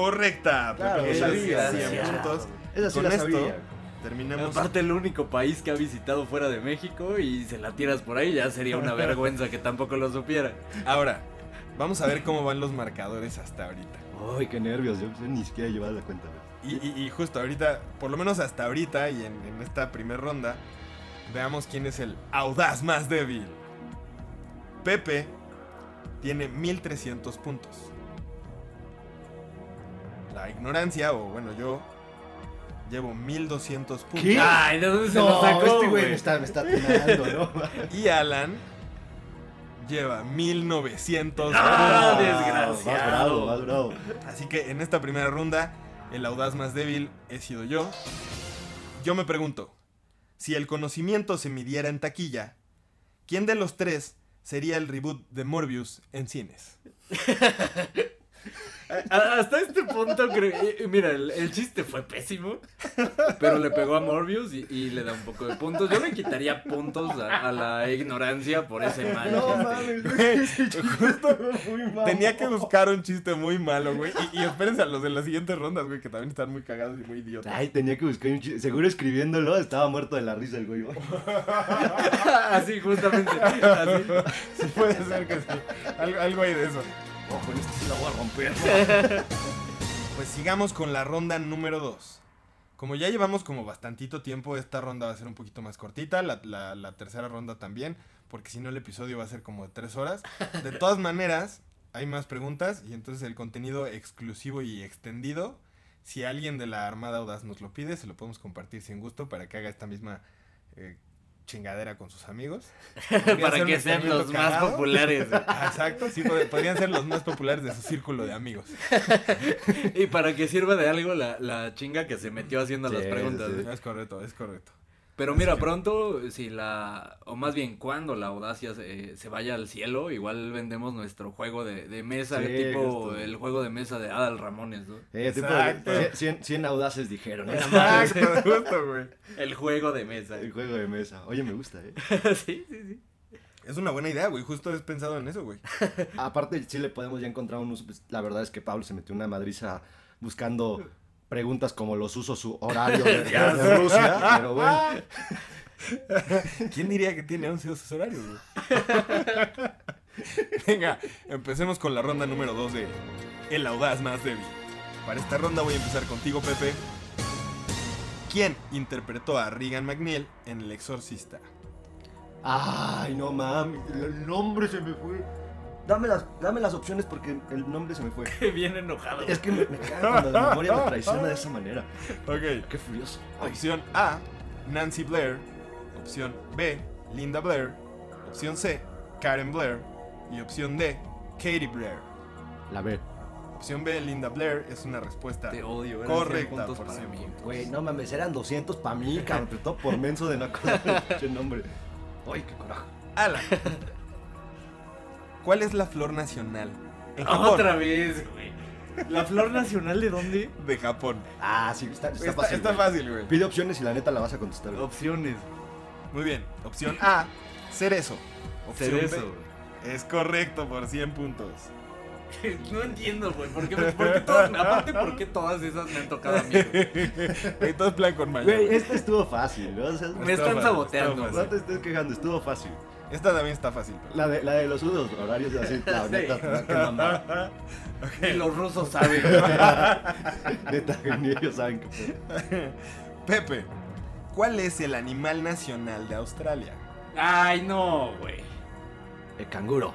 correcta. Claro, Pepe. sabía, Tienes 100 sabía. puntos. Esa sí Con la esto sabía. terminamos. Aparte el único país que ha visitado fuera de México y se la tiras por ahí ya sería una vergüenza que tampoco lo supiera. Ahora, vamos a ver cómo van los marcadores hasta ahorita. Ay, qué nervios, yo ni siquiera llevaba la cuenta. Y, y- y justo ahorita, por lo menos hasta ahorita y en, en esta primera ronda, veamos quién es el audaz más débil. Pepe tiene 1300 puntos. La ignorancia, o bueno, yo llevo 1200 puntos. ¿Qué? Ay, ¿de dónde se No, lo sacó, este güey me está, me está ¿no? Y Alan lleva 1900 Ah, puntos. desgraciado. Más bravo, más bravo. Así que en esta primera ronda, el audaz más débil he sido yo. Yo me pregunto, si el conocimiento se midiera en taquilla, ¿quién de los tres sería el reboot de Morbius en cines? A- Hasta este punto, creo. Mira, el, el chiste fue pésimo. Pero le pegó a Morbius y, y le da un poco de puntos. Yo le quitaría puntos a, a la ignorancia por ese mal. No chiste. mames, güey, ese chiste estuvo muy malo. Tenía que buscar un chiste muy malo, güey. Y, y espérense a los de las siguientes rondas, güey, que también están muy cagados y muy idiotas. Ay, tenía que buscar un chiste. Seguro escribiéndolo estaba muerto de la risa el güey. Así, justamente. Así. Sí, puede ser que sí. Algo, algo hay de eso. Ojo, en este sí la voy a romper. Pues sigamos con la ronda número 2. Como ya llevamos como bastantito tiempo, esta ronda va a ser un poquito más cortita, la, la- la tercera ronda también, porque si no el episodio va a ser como de tres horas. De todas maneras, hay más preguntas y entonces el contenido exclusivo y extendido, si alguien de la Armada Audaz nos lo pide, se lo podemos compartir sin gusto para que haga esta misma eh, chingadera con sus amigos. Para que sean los más populares. Exacto, sí, pod- podrían ser los más populares de su círculo de amigos. Y para que sirva de algo la, la chinga que se metió haciendo Sí, las preguntas. sí, sí. güey. Es correcto, es correcto. Pero mira, pronto, si la. O más bien, cuando la audacia se, se vaya al cielo, igual vendemos nuestro juego de, de mesa, Sí, tipo justo. el juego de mesa de Adal Ramones, ¿no? Eh, tipo, Exacto. 100, 100 audaces dijeron. Exacto, justo, güey. El juego de mesa. El juego de mesa. Oye, me gusta, ¿eh? sí, sí, sí. Es una buena idea, güey. Justo he pensado en eso, güey. Aparte, sí le podemos ya encontrar un uso. pues, la verdad es que Pablo se metió una madriza buscando preguntas como los usos su horario de, de Rusia. Pero bueno, ¿Quién diría que tiene 11 usos horarios? Venga, empecemos con la ronda número 2 de El Audaz Más Débil. Para esta ronda voy a empezar contigo, Pepe. ¿Quién interpretó a Regan McNeil en El Exorcista? Ay, no mames, el nombre se me fue. Dame las, dame las opciones porque el nombre se me fue. Bien enojado. Es que me, me caga cuando la memoria me traiciona de esa manera. Ok. Qué furioso. Ay, Opción A, Nancy Blair. Opción B, Linda Blair. Opción C, Karen Blair. Y opción D, Katie Blair. la B. Opción B, Linda Blair, es una respuesta Te odio. eran 100 correcta puntos por para 100 mí. puntos. Güey, no mames, eran 200 para mí, cabrón. pero todo por menso de no acordar el nombre. Ay, qué coraje. Alan. ¿Cuál es la flor nacional? En Japón. Otra vez, güey. ¿La flor nacional de dónde? De Japón. Ah, sí, está, está, Está, fácil. está güey. fácil, güey. Pide opciones y la neta la vas a contestar. güey. Opciones. Muy bien. Opción A, cerezo. Opción Cerezo. B, es correcto por 100 puntos. No entiendo, güey. ¿Por qué, me- por qué todas, aparte, ¿por qué todas esas me han tocado a mí? güey? Güey, todo es plan con mañana. Güey, este estuvo fácil, ¿no? O sea, Me Está están fácil, saboteando. no te estés quejando, estuvo fácil. Esta también está fácil. pero- La de, la de los usos horarios de así, la Sí. neta, qué mamada. Y los rusos saben. Neta, ni ellos saben qué fue. Pepe, ¿cuál es el animal nacional de Australia? Ay, no, güey. El canguro.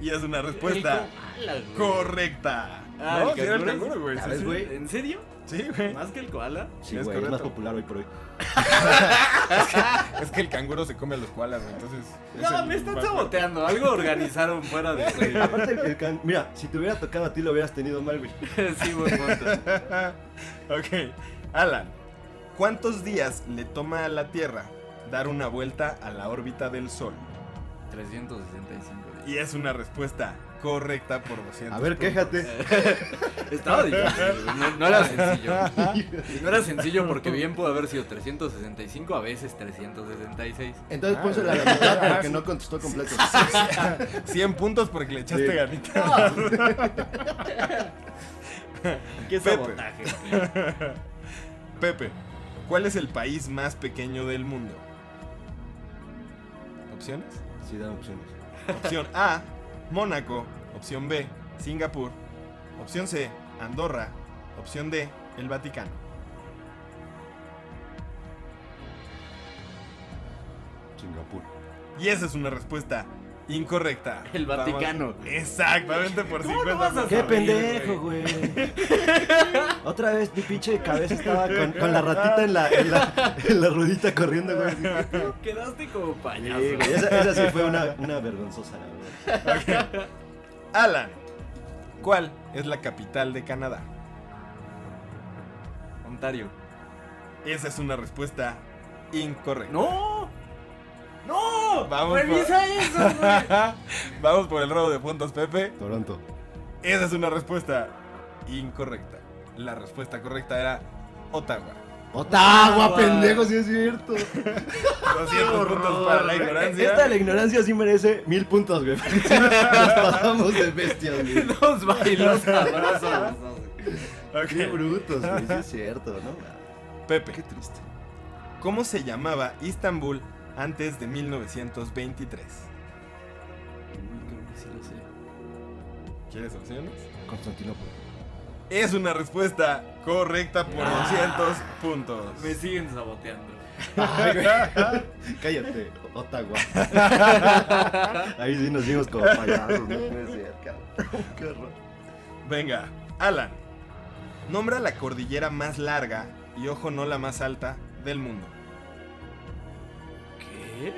Y es una respuesta El güey. correcta. Ah, ¿No? el Sí, era el canguro güey. ¿En serio? Sí, güey. ¿Más que el koala? Sí, Es güey, es, más popular hoy por hoy. Es que el canguro se come a los koalas, güey. Entonces. es No, me están saboteando. Algo organizaron fuera de güey. Aparte, el, el can- mira, si te hubiera tocado a ti lo hubieras tenido mal, güey. Sí, buen punto. ok. Alan, ¿cuántos días le toma a la Tierra dar una vuelta a la órbita del Sol? 365. Y es una respuesta correcta por 200. A ver, puntos. quéjate. Estaba difícil, no, no era sencillo. No era sencillo porque bien pudo haber sido 365, a veces 366. Entonces Ah, a la mitad porque no contestó completo. 100 puntos porque le echaste Sí. ganita. Qué Pepe. sabotaje. Pepe, ¿cuál es el país más pequeño del mundo? ¿Opciones? Sí, dan opciones. Opción A, Mónaco. Opción B, Singapur. Opción C, Andorra. Opción D, el Vaticano. Singapur. Y esa es una respuesta incorrecta. El Vamos- Vaticano. Exactamente por ¿Cómo 50 no vas a ¡Qué pendejo, güey! Otra vez mi pinche cabeza estaba con, con la ratita en la, en, la, en la ruedita corriendo, güey. Quedaste como Sí, payaso. güey, esa, esa sí fue una, una vergonzosa, la verdad. Alan, ¿cuál es la capital de Canadá? Ontario. Esa es una respuesta incorrecta. ¡No! ¡No! Vamos por- ¡Revisa eso, güey! Vamos por el robo de puntos, Pepe. Toronto. Esa es una respuesta incorrecta. La respuesta correcta era Ottawa. ¡Ottawa, pendejo! Sí es cierto. 200 puntos para la ignorancia. Esta de la ignorancia sí merece mil puntos, güey. Nos pasamos de bestias, güey. Dos bailos sabrosos. Ok. Qué brutos, güey. Sí es cierto, ¿no? Pepe, Qué triste. ¿cómo se llamaba Istambul antes de 1923? Creo que sí lo sé. ¿Quieres opciones? Constantinopla. Es una respuesta correcta por 200 puntos. Me siguen saboteando. Cállate, Ottawa. Ahí sí nos vimos como payasos, no puede ser, cabrón. Qué horror. Venga, Alan. Nombra la cordillera más larga y ojo no la más alta del mundo. ¿Qué?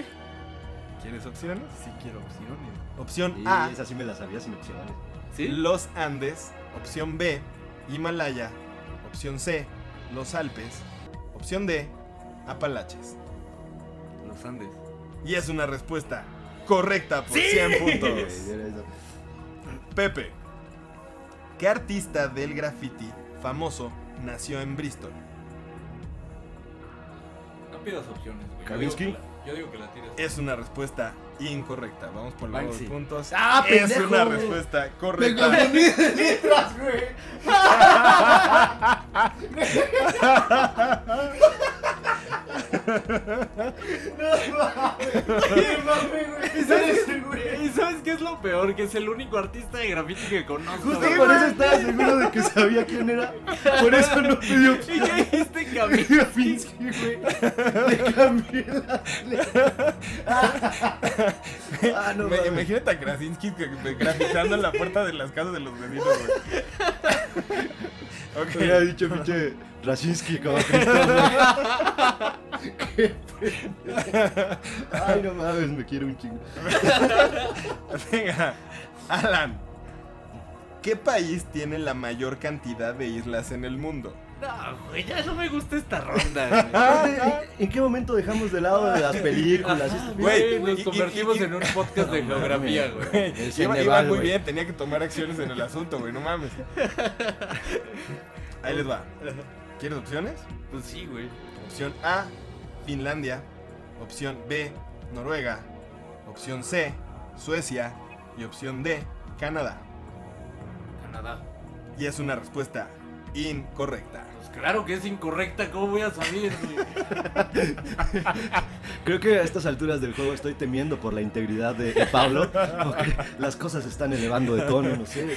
¿Quieres opciones? Sí quiero opciones. Opción A, esa sí me la sabía sin opciones. ¿Sí? los Andes. Opción B, Himalaya. Opción C, los Alpes. Opción D, Apalaches. Los Andes. Y es una respuesta correcta por 100 puntos. Pepe, ¿qué artista del graffiti famoso nació en Bristol? No pidas opciones, güey. ¿Kavinsky? Yo digo que la tires. Es una respuesta incorrecta. Vamos por los puntos. ¡Ah, es pendejo! una respuesta Me correcta. confundí de letras, güey. ¿Y sabes, ¿Y sabes qué es lo peor? Que es el único artista de graffiti que conozco. Justo por eso estaba seguro de que sabía quién era. Por eso no pidió ¿Y qué dijiste? Grafinsky, güey. Cambié las letras. Ah, no Me- mames. imagínate a Krasinski que- que- grafitando en la puerta de las casas de los vecinos, güey. Ok. Hubiera dicho pinche Raczynski como Cristo, güey. Qué. Ay, no mames, me quiero un chingo. Venga, Alan. ¿Qué país tiene la mayor cantidad de islas en el mundo? No, güey, ya no me gusta esta ronda, ¿En qué momento dejamos de lado de las películas? Esto- Güey, nos y- y- convertimos y- en un podcast de geografía, güey. Iba, iba muy güey. bien, tenía que tomar acciones en el asunto, güey, no mames. Ahí les va. ¿Quieres opciones? Pues sí, güey. Opción A, Finlandia. Opción B, Noruega. Opción C, Suecia. Y opción D, Canadá. Canadá. Y es una respuesta incorrecta. Claro que es incorrecta, ¿cómo voy a saber, güey? Creo que a estas alturas del juego estoy temiendo por la integridad de, de Pablo. Porque las cosas se están elevando de tono, no sé.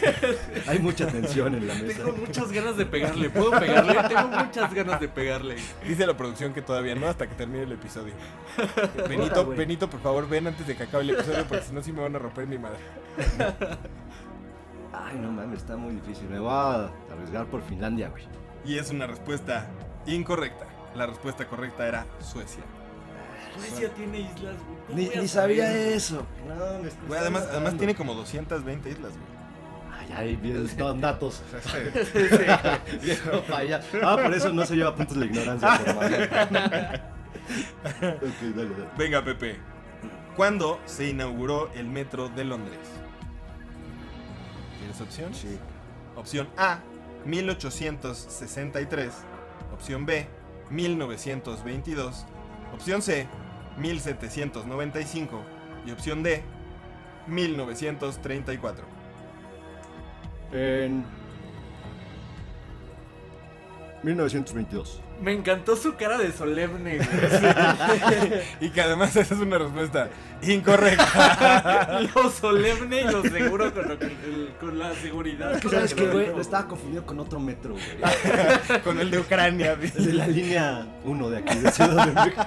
Hay mucha tensión en la mesa. Tengo muchas ganas de pegarle. ¿Puedo pegarle? Tengo muchas ganas de pegarle. Dice la producción que todavía no, hasta que termine el episodio. Benito. Benito, por favor, ven antes de que acabe el episodio, porque si no, sí me van a romper mi madre. Ay, no mames, está muy difícil. Me voy a arriesgar por Finlandia, güey. Y es una respuesta incorrecta. La respuesta correcta era Suecia. Suecia tiene islas, güey. ¿Cómo Ni, sabía eso. No, me Güey, además, además tiene como 220 islas, güey. Ay, ay, bien, datos. Viejo. Ah, por eso no se lleva puntos la ignorancia. ok, dale, dale. Venga, Pepe. ¿Cuándo se inauguró el metro de Londres? ¿Tienes opción? Sí. Opción A, 1863. Opción B, 1922. Opción C, 1795. Y opción D, 1934. En 1922. Me encantó su cara de solemne, güey. Y que además esa es una respuesta incorrecta. Lo solemne y lo seguro con, lo que- el- con la seguridad. Es que, con ¿sabes que qué, güey? Lo estaba confundido con otro metro, güey. Con el de Ucrania. El de la línea 1 de aquí, de Ciudad de México.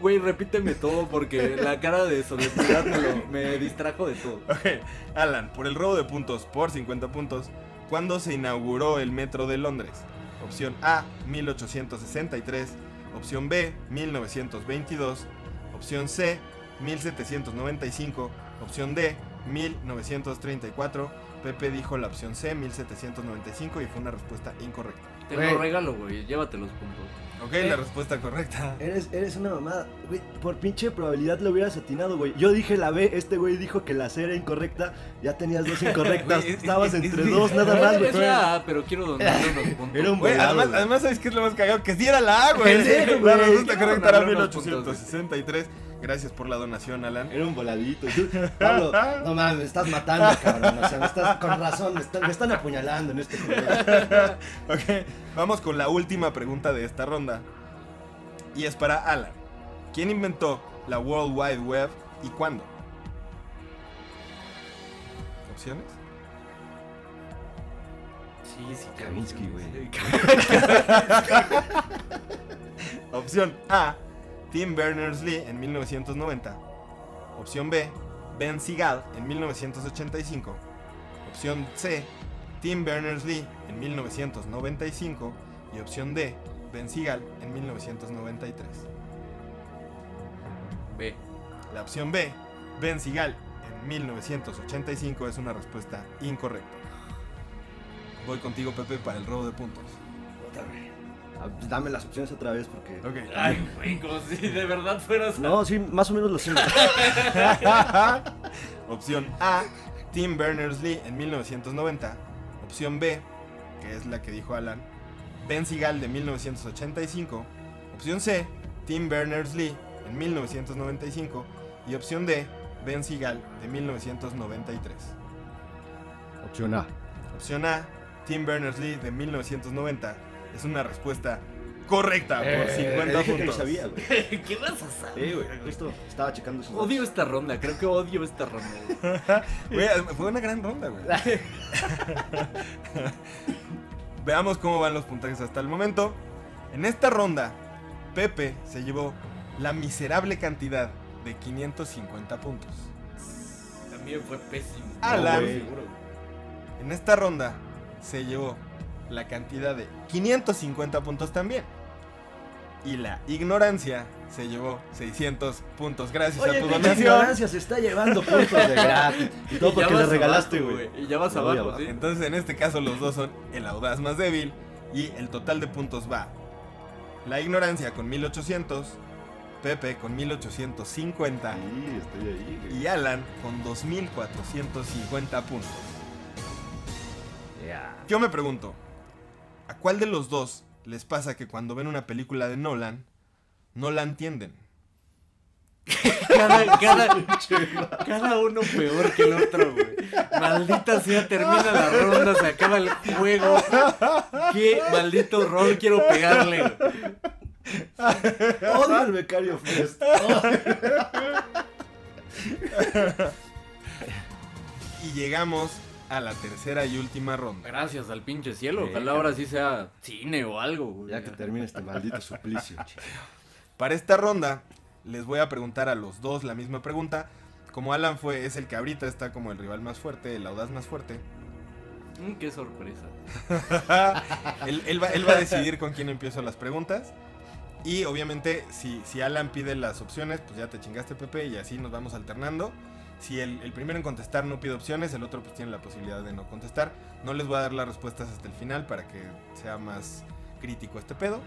Güey, repíteme todo porque la cara de solemnidad me, lo- me distrajo de todo. Ok, Alan, por el robo de puntos por 50 puntos, ¿cuándo se inauguró el metro de Londres? Opción A, 1863. Opción B, 1922. Opción C, 1795. Opción D, 1934. Pepe dijo la opción C, 1795 y fue una respuesta incorrecta. Te Güey. lo regalo, güey. Llévate los puntos. Ok, Eh. la respuesta correcta. Eres, eres una mamada. Güey, por pinche probabilidad lo hubieras atinado, güey. Yo dije la B, este güey dijo que la C era incorrecta. Ya tenías dos incorrectas. Güey, Estabas es- entre es- dos nada más, güey. Es la A, pero quiero donarle unos puntos. Era un Güey, volado, además, güey. además, ¿sabes qué es lo más cagado? Que sí era la A, güey. La respuesta correcta era ganarle unos puntos, güey. 1863. Gracias por la donación, Alan. Era un voladito. Tú, Pablo, no mames, me estás matando, cabrón. O sea, me estás, con razón, me están, me están apuñalando en este juego. Ok, vamos con la última pregunta de esta ronda. Y es para Alan. ¿Quién inventó la World Wide Web y cuándo? ¿Opciones? Sí, sí, Kavinsky, güey. Opción A, Tim Berners-Lee en 1990. Opción B, Ben Seagal en 1985. Opción C, Tim Berners-Lee en 1995. Y opción D, Ben Seagal en 1993. Ve. La opción B, Ben Seagal en 1985 es una respuesta incorrecta. Voy contigo, Pepe, para el robo de puntos. Dame las opciones otra vez porque. Ay, güey, como si de verdad fueras. No, sí, más o menos lo sé. Opción A, Tim Berners-Lee en 1990. Opción B, que es la que dijo Alan, Ben Seagal de 1985. Opción C, Tim Berners-Lee en 1995. Y opción D, Ben Seagal de 1993. Opción A. Opción A, Tim Berners-Lee de 1990. Es una respuesta correcta por Eh, 50 dije que lo puntos. sabía, güey. ¿Qué vas a saber? Güey, justo estaba checando esos Odio datos. esta ronda, creo que odio esta ronda. güey. Fue una gran ronda, güey. Veamos cómo van los puntajes hasta el momento. En esta ronda, Pepe se llevó la miserable cantidad de 550 puntos. También fue pésimo. Alan. No. En esta ronda se llevó la cantidad de 550 puntos también. Y la ignorancia se llevó 600 puntos gracias Oye, a tu donación. ignorancia se está llevando puntos de gratis. Y todo Y porque le regalaste, güey. Y ya vas abajo, abajo. sí. Entonces en este caso los dos son el audaz más débil y el total de puntos va. La ignorancia con 1800, Pepe con 1850 Sí, estoy ahí, güey. y Alan con 2450 puntos. Ya. Yo me pregunto, ¿a cuál de los dos les pasa que cuando ven una película de Nolan no la entienden? Cada, cada, cada uno peor que el otro, güey. Maldita sea, termina la ronda, se acaba el juego. Qué maldito horror quiero pegarle. Odio al becario Fest. Y llegamos a la tercera y última ronda. Gracias al pinche cielo. Ojalá ahora sí sea cine o algo, güey. Ya que termine este maldito suplicio. Para esta ronda les voy a preguntar a los dos la misma pregunta. Como Alan fue, es el que ahorita está como el rival más fuerte, el audaz más fuerte. Mm, qué sorpresa. él, él va, él va a decidir con quién empiezo las preguntas. Y obviamente, si, si Alan pide las opciones, pues ya te chingaste, Pepe, y así nos vamos alternando. Si el, el primero en contestar no pide opciones, el otro pues tiene la posibilidad de no contestar. No les voy a dar las respuestas hasta el final para que sea más crítico este pedo.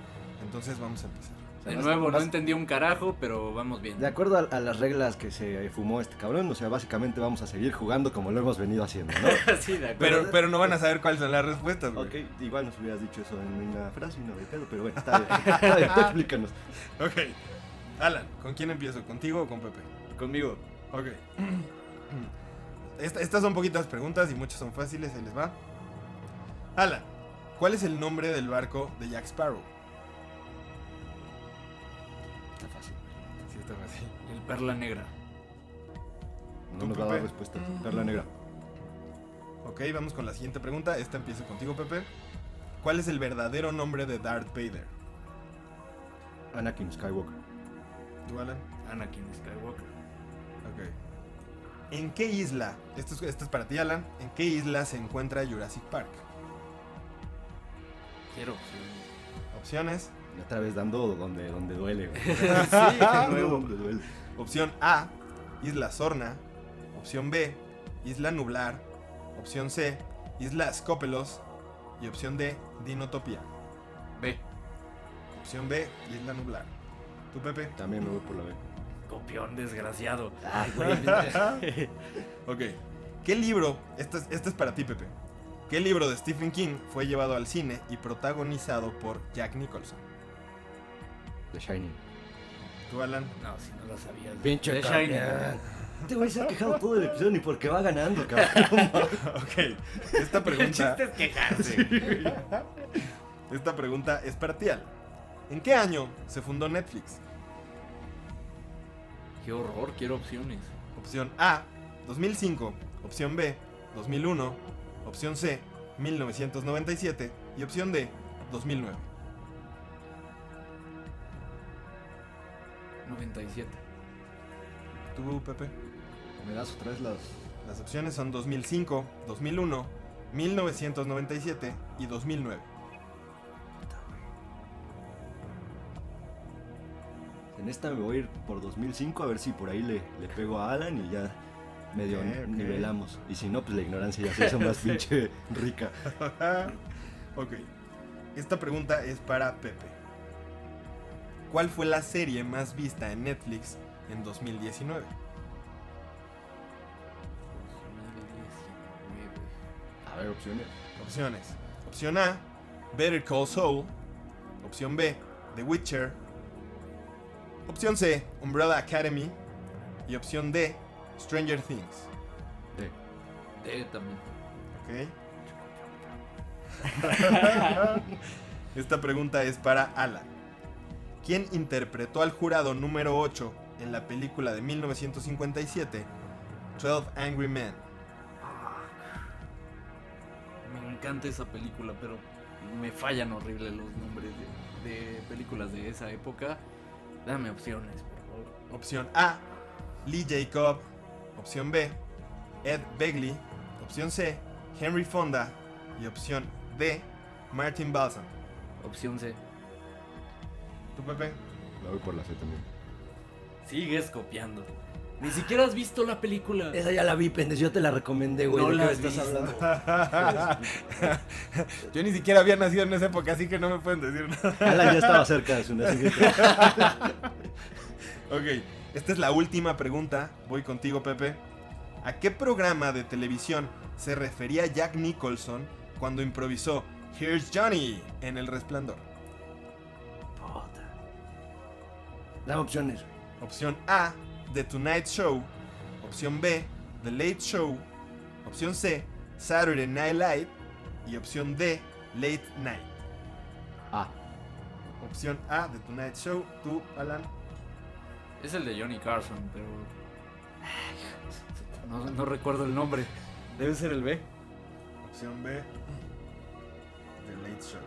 Entonces vamos a empezar. O sea, De vas- nuevo, no entendí un carajo, pero vamos bien. De acuerdo a, a las reglas que se fumó este cabrón, o sea, básicamente vamos a seguir jugando como lo hemos venido haciendo, ¿no? sí, de acuerdo. Pero, pero no van a saber cuáles son las respuestas, güey. ok, igual nos hubieras dicho eso en una frase y no de pedo, pero bueno, está bien. Está bien, tú explícanos. Ok. Alan, ¿con quién empiezo? ¿Contigo o con Pepe? Conmigo. Ok. Esta- estas son poquitas preguntas y muchas son fáciles, ahí les va. Alan, ¿cuál es el nombre del barco de Jack Sparrow? Está fácil. Sí, está fácil. El Perla Negra. No ¿Tú, nos va a dar respuesta. Perla negra. Ok, vamos con la siguiente pregunta. Esta empieza contigo, Pepe. ¿Cuál es el verdadero nombre de Darth Vader? Anakin Skywalker. ¿Tú, Alan? Anakin Skywalker. Ok. ¿En qué isla? Esto es, esto es para ti, Alan. ¿En qué isla se encuentra Jurassic Park? Quiero opciones. Opciones. Y otra vez dando donde, donde duele. güey. sí, nuevo. Donde duele. Opción A, Isla Sorna. Opción B, Isla Nublar. Opción C, Isla Scopelos. Y opción D, Dinotopia. B. Opción B, Isla Nublar. ¿Tú, Pepe? También me voy por la B. Copión desgraciado. Ay, güey. Ok. ¿Qué libro? Esto es, esto es para ti, Pepe. ¿Qué libro de Stephen King fue llevado al cine y protagonizado por Jack Nicholson? The Shining. ¿Tú, Alan? No, si no lo sabías. Pinche The. Shining. Este güey se ha quejado todo el episodio ni porque va ganando, cabrón. Ok. Esta El pregunta. chiste es quejarse. Esta pregunta es para ti, Alan. ¿En qué año se fundó Netflix? Qué horror, quiero opciones. Opción A, 2005. Opción B, 2001. Opción C, 1997. Y opción D, 2009. 97. ¿Tú, Pepe? ¿Me das otra vez las...? Las opciones son 2005, 2001, 1997 y 2009. En esta me voy a ir por 2005 a ver si por ahí le, le pego a Alan y ya medio nivelamos. Y si no, pues la ignorancia ya se hizo más pinche rica. ok. Esta pregunta es para Pepe. ¿Cuál fue la serie más vista en Netflix en 2019? 2019. A ver, opciones. Opciones. Opción A, Better Call Saul. Opción B, The Witcher. Opción C, Umbrella Academy. Y opción D, Stranger Things. D. D también. Ok. Esta pregunta es para Alan. ¿Quién interpretó al jurado número 8 en la película de 1957, 12 Angry Men? Me encanta esa película, pero me fallan horrible los nombres de, de películas de esa época. Dame opciones, por favor. Opción A, Lee Jacob. Opción B, Ed Begley. Opción C, Henry Fonda. Y opción D, Martin Balsam. Opción C. ¿Tú, Pepe? La voy por la C también. Sigues copiando. Ni siquiera has visto la película. Esa ya la vi, pendejo. Yo te la recomendé, güey. No ¿De qué la estás visto. hablando? Yo ni siquiera había nacido en esa época, así que no me pueden decir nada. Alan ya estaba cerca de su nacimiento. Ok, esta es la última pregunta. Voy contigo, Pepe. ¿A qué programa de televisión se refería Jack Nicholson cuando improvisó Here's Johnny en El Resplandor? Dame opciones. Opción A, The Tonight Show. Opción B, The Late Show. Opción C, Saturday Night Live. Y opción D, Late Night. A. Opción A, The Tonight Show. Tú, Alan. Es el de Johnny Carson, pero. No, no recuerdo el nombre. Debe ser el B. Opción B, The Late Show.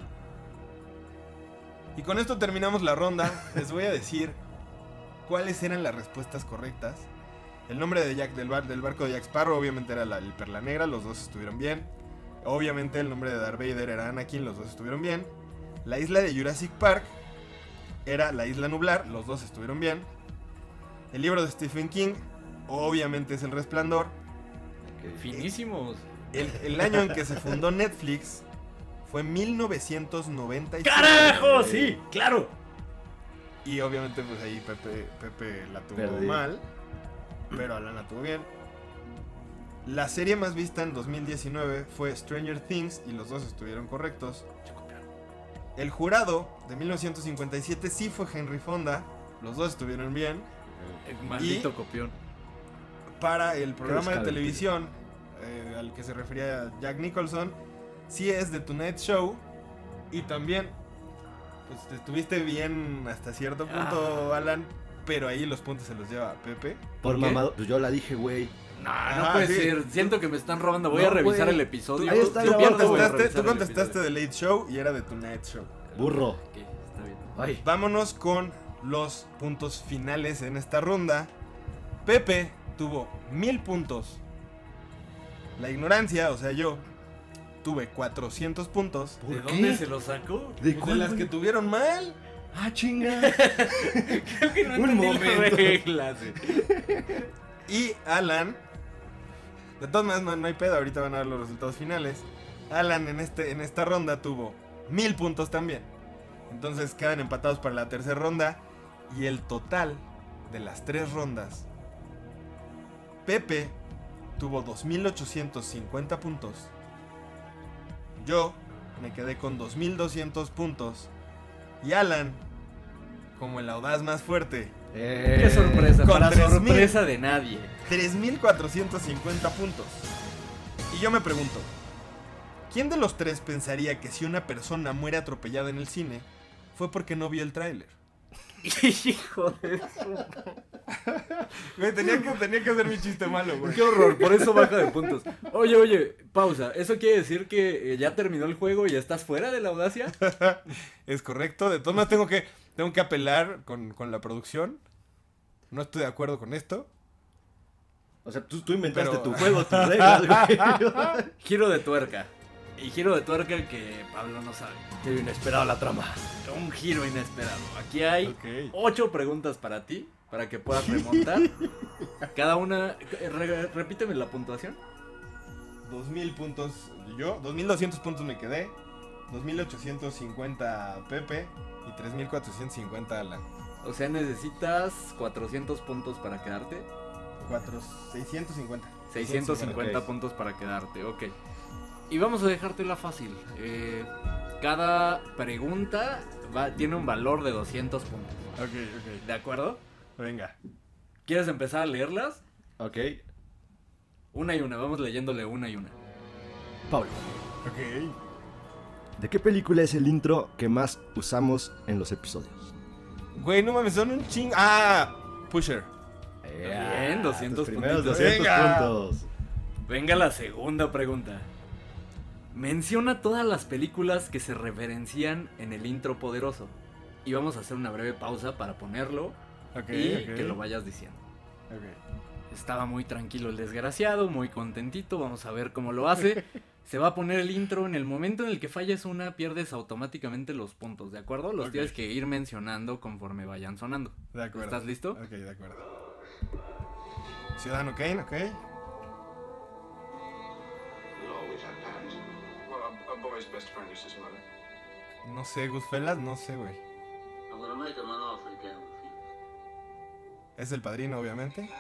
Y con esto terminamos la ronda. Les voy a decir cuáles eran las respuestas correctas. El nombre de Jack del, bar- del barco de Jack Sparrow obviamente era la, el Perla Negra, los dos estuvieron bien. Obviamente el nombre de Darth Vader era Anakin, los dos estuvieron bien. La isla de Jurassic Park era la isla Nublar, los dos estuvieron bien. El libro de Stephen King, obviamente es El Resplandor. Finísimos. El, el año en que se fundó Netflix fue 1997. ¡Carajo! Sí, claro. Y obviamente pues ahí Pepe, Pepe la tuvo Perdí. mal, pero Alan la tuvo bien. La serie más vista en 2019 fue Stranger Things y los dos estuvieron correctos. El jurado de 1957 sí fue Henry Fonda, los dos estuvieron bien. El maldito copión. Para el programa de televisión eh, al que se refería Jack Nicholson, sí es The Tonight Show y también pues estuviste bien hasta cierto punto, Ah. Alan, pero ahí los puntos se los lleva Pepe. Por qué? mamado, pues yo la dije, güey. No, no Ah, puede sí. ser. Siento que me están robando. Voy No, a revisar güey. el episodio. Ahí está Tú contestaste, tú contestaste. The Late Show y era The Tonight Show. Burro. Ok, está bien. Ay. Vámonos con los puntos finales en esta ronda. Pepe tuvo mil puntos. La ignorancia, o sea, yo, tuve 400 puntos. ¿Por ¿De qué? dónde se lo sacó? De las que tuvieron mal. Ah, chinga. Creo que no Un momento. reglas. Y Alan, de todas maneras no, no hay pedo, ahorita van a ver los resultados finales. Alan en, este, en esta ronda tuvo mil puntos también. Entonces quedan empatados para la tercera ronda. Y el total de las tres rondas, Pepe tuvo 2.850 puntos. Yo me quedé con 2.200 puntos. Y Alan, como el audaz más fuerte, Eh, Qué sorpresa. Con Para 3000. sorpresa de nadie. 3.450 puntos. Y yo me pregunto, ¿quién de los tres pensaría que si una persona muere atropellada en el cine fue porque no vio el tráiler? Hijo de su... Güey, tenía que, tenía que hacer mi chiste malo, güey. Qué horror, por eso baja de puntos. Oye, oye, pausa. ¿Eso quiere decir que eh, ya terminó el juego y ya estás fuera de la audacia? Es correcto, de todas maneras tengo que, tengo que apelar con, con la producción. No estoy de acuerdo con esto. O sea, tú, tú inventaste Pero- tu juego, tus reglas, güey. Giro de tuerca. Y giro de tuerca que Pablo no sabe. Qué inesperado la trama. Un giro inesperado. Aquí hay Ok. ocho preguntas para ti, para que puedas remontar. Cada una... re- repíteme la puntuación. 2.000 puntos yo, 2.200 puntos me quedé. 2.850 Pepe y 3.450 Alan. O sea, necesitas 400 puntos para quedarte. 4, 650. 650 ok. puntos para quedarte, ok. Y vamos a dejártela fácil. Eh, cada pregunta va, tiene un valor de 200 puntos. Ok, ok. ¿De acuerdo? Venga. ¿Quieres empezar a leerlas? Ok. Una y una, vamos leyéndole una y una. Pablo, Ok. ¿de qué película es el intro que más usamos en los episodios? Güey, no mames, son un ching. Ah, Pusher. Bien, 200 tus primeros puntitos. 200 Venga. puntos. Venga la segunda pregunta. Menciona todas las películas que se referencian en el intro poderoso. Y vamos a hacer una breve pausa para ponerlo Y que lo vayas diciendo. Estaba muy tranquilo el desgraciado, muy contentito, vamos a ver cómo lo hace. Se va a poner el intro en el momento en el que falles una, pierdes automáticamente los puntos, ¿de acuerdo? Los tienes que ir mencionando conforme vayan sonando. De acuerdo. ¿Estás listo? Ok, de acuerdo. Ciudadano Kane, ok. No sé, Goodfellas, no sé, güey. I'm gonna make him an offer refuse. Es el padrino, obviamente.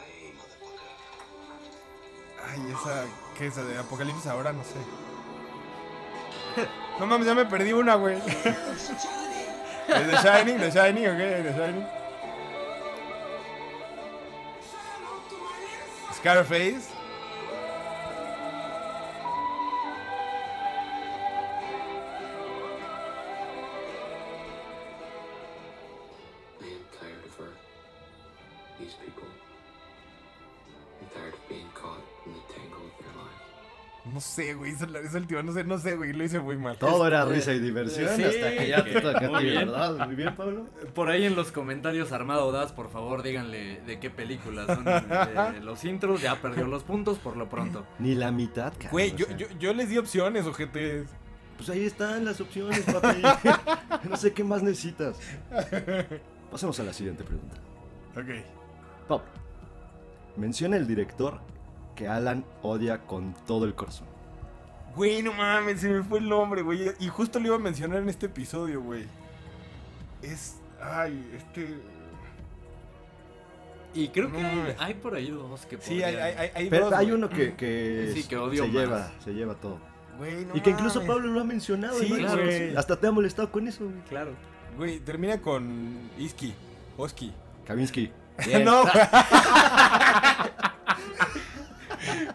Ay, esa. ¿Qué es de Apocalipsis ahora? No sé. No mames, ya me perdí una, güey. Es The Shining, The Shining, ok, The Shining. Scarface. Sé, güey, es el, es el tío, no sé, no sé, güey, lo hice muy mal. Todo era risa y diversión Sí, hasta que ya te toca a muy ti, bien. ¿verdad? Muy bien, Pablo. Por ahí en los comentarios Armado Das, por favor, díganle de qué películas son los intros. Ya perdió los puntos por lo pronto. Ni la mitad, cabrón. Güey, o yo, sea. yo, yo les di opciones, ojetes. Pues ahí están las opciones, papi. no sé qué más necesitas. Pasemos a la siguiente pregunta. Ok. Pablo, Menciona el director que Alan odia con todo el corazón. Güey, no mames, se me fue el nombre, güey. Y justo lo iba a mencionar en este episodio, güey. Es. Ay, este. Y creo No que hay por ahí dos que Sí, hay, podrían- hay, hay, hay Pero dos, hay uno que, que, Sí, que odio se más. lleva, se lleva todo. Güey, no y que incluso. Pablo lo ha mencionado. Sí. Hasta te ha molestado con eso, güey. Claro. Güey, termina con Iski. Oski. Kavinsky. no, güey.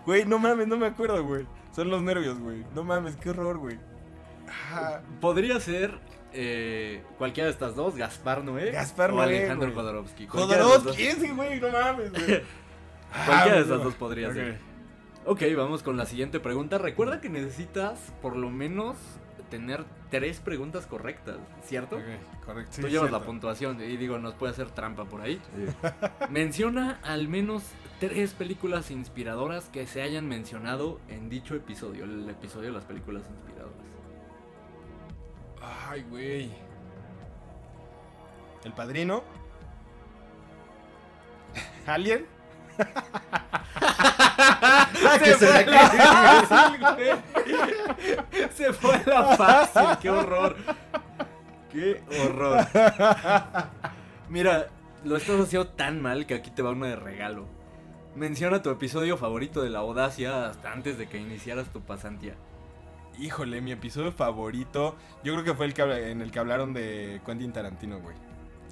Güey, no mames, no me acuerdo, güey. Son los nervios, güey. No mames, qué horror, güey. Ah, Podría ser eh, cualquiera de estas dos, Gaspar Noé Gaspar o Noé, Alejandro güey. Jodorowsky. Cualquiera de las Jodorowsky, dos- ese, güey, no mames, güey. Cualquiera de no. dos podría ser. Ok, vamos con la siguiente pregunta. Recuerda que necesitas por lo menos tener tres preguntas correctas, ¿cierto? Ok, correcto. Tú sí, llevas cierto. la puntuación y digo, nos puede hacer trampa por ahí. Sí. Menciona al menos tres películas inspiradoras que se hayan mencionado en dicho episodio, el episodio de las películas inspiradoras. Ay, güey. El padrino. Alien. que se le Se fue la fácil, qué horror. Qué horror. Mira, lo estás haciendo tan mal que aquí te va una de regalo. Menciona tu episodio favorito de la audacia hasta antes de que iniciaras tu pasantía. Híjole, mi episodio favorito. Yo creo que fue el que en el que hablaron de Quentin Tarantino, güey.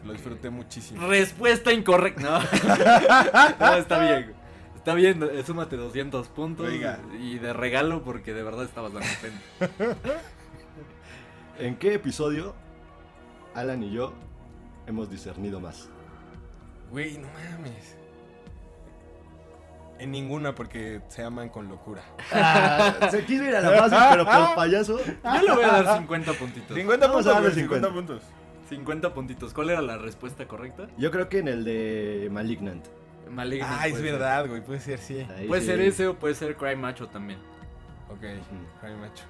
Lo disfruté muchísimo. Respuesta incorrecta. No. No, está bien. Está bien, eh, súmate 200 puntos. Oiga. Y de regalo porque de verdad estabas dando pena. ¿En qué episodio Alan y yo hemos discernido más? Güey, no mames. En ninguna porque se aman con locura. Ah, se quiso ir a la fácil, pero por payaso. Yo le voy a dar 50 puntitos. 50 Vamos puntos, a darle güey, 50 50. puntos. 50 puntitos. ¿Cuál era la respuesta correcta? Yo creo que en el de Malignant. Malignant. Ah, es ser. verdad, güey. Puede ser, sí. Ahí Puede sí. ser ese o puede ser Cry Macho también. Ok, ay, macho.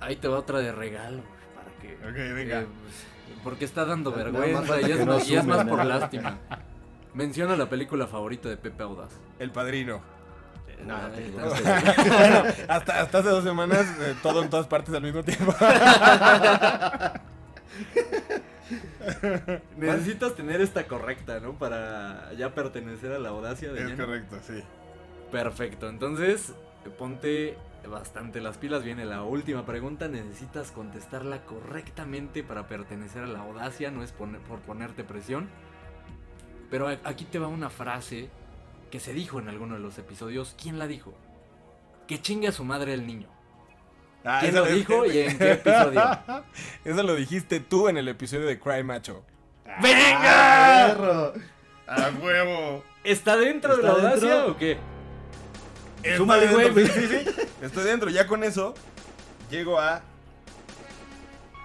Ahí te va otra de regalo, güey, para que... Ok, venga. eh, pues, porque está dando vergüenza y es, no más- y es más por lástima. Menciona la película favorita de Pepe Audaz. El padrino. No, Ah, te ahí equivocaste. está. bueno, hasta, hasta hace dos semanas, eh, todo en todas partes al mismo tiempo. Necesitas tener esta correcta, ¿no? Para ya pertenecer a la audacia de es correcto, sí. Perfecto, entonces ponte bastante las pilas. Viene la última pregunta. Necesitas contestarla correctamente para pertenecer a la audacia. No es poner- por ponerte presión. Pero aquí te va una frase que se dijo en alguno de los episodios. ¿Quién la dijo? Que chingue a su madre el niño. Ah, ¿Quién lo dijo y en qué episodio? Eso lo dijiste tú en el episodio de Cry Macho. ¡Venga! Perro. ¡A huevo! ¿Está dentro de la ¿Está audacia dentro? o qué? Súmale, Estoy güey. dentro, Sí, sí, sí. Estoy dentro. Ya con eso, llego a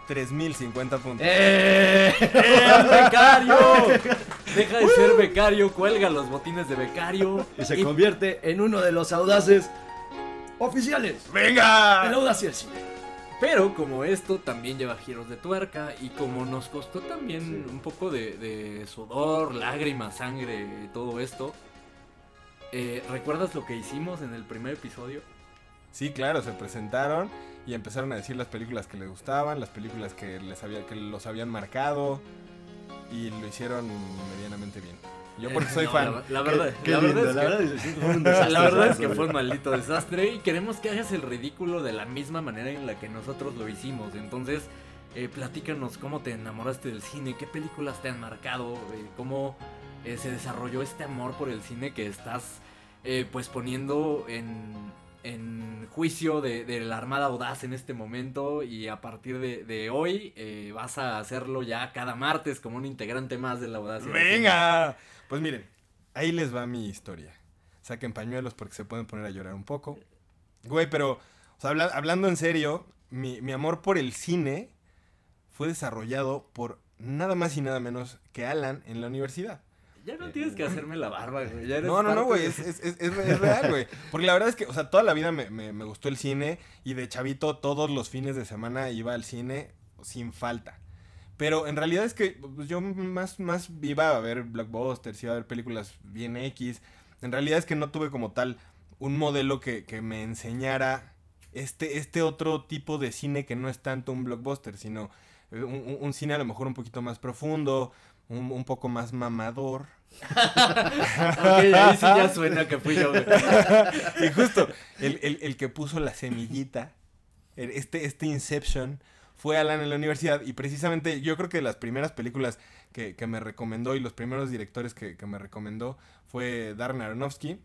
3050 puntos. ¡Eh! ¡Eh, becario! Deja de ser becario, cuelga los botines de becario. Y se convierte en uno de los audaces oficiales ¡Venga! audacia del cine. Pero como esto también lleva giros de tuerca y como nos costó también Sí. un poco de, de sudor, lágrimas, sangre todo esto, eh, ¿recuerdas lo que hicimos en el primer episodio? Sí, claro, se presentaron y empezaron a decir las películas que les gustaban, las películas que les había, que los habían marcado y lo hicieron medianamente bien. Yo porque Eh, soy no, fan. La, la verdad, Qué la lindo, verdad es la que- verdad es que fue un La desastre. verdad es que fue un maldito desastre y queremos que hagas el ridículo de la misma manera en la que nosotros lo hicimos. Entonces, eh, platícanos cómo te enamoraste del cine, qué películas te han marcado, eh, cómo eh, se desarrolló este amor por el cine que estás eh, pues poniendo en, en juicio de, la Armada Audaz en este momento y a partir de, hoy eh, vas a hacerlo ya cada martes como un integrante más de la Cine. ¡Venga! Pues miren, ahí les va mi historia. Saquen pañuelos porque se pueden poner a llorar un poco. Güey, pero, o sea, habla- hablando en serio, mi, mi amor por el cine fue desarrollado por nada más y nada menos que Alan en la universidad. Ya no tienes que hacerme la barba, güey. ya eres No, no, no, güey, de- es, es, es, es- real, güey. Porque la verdad es que, o sea, toda la vida me, me- me gustó el cine y de chavito todos los fines de semana iba al cine sin falta. Pero en realidad es que pues, yo más, más iba a ver blockbusters, iba a ver películas bien X. en realidad es que no tuve como tal un modelo que, que me enseñara este, este otro tipo de cine que no es tanto un blockbuster, sino eh, un- un cine a lo mejor un poquito más profundo, un, un poco más mamador. Ok, ahí sí ya suena que fui yo, güey. y justo, el, el- el que puso la semillita, este, este Inception, fue Alan en la universidad. Y precisamente yo creo que las primeras películas que, que me recomendó y los primeros directores que, que me recomendó fue Darren Aronofsky.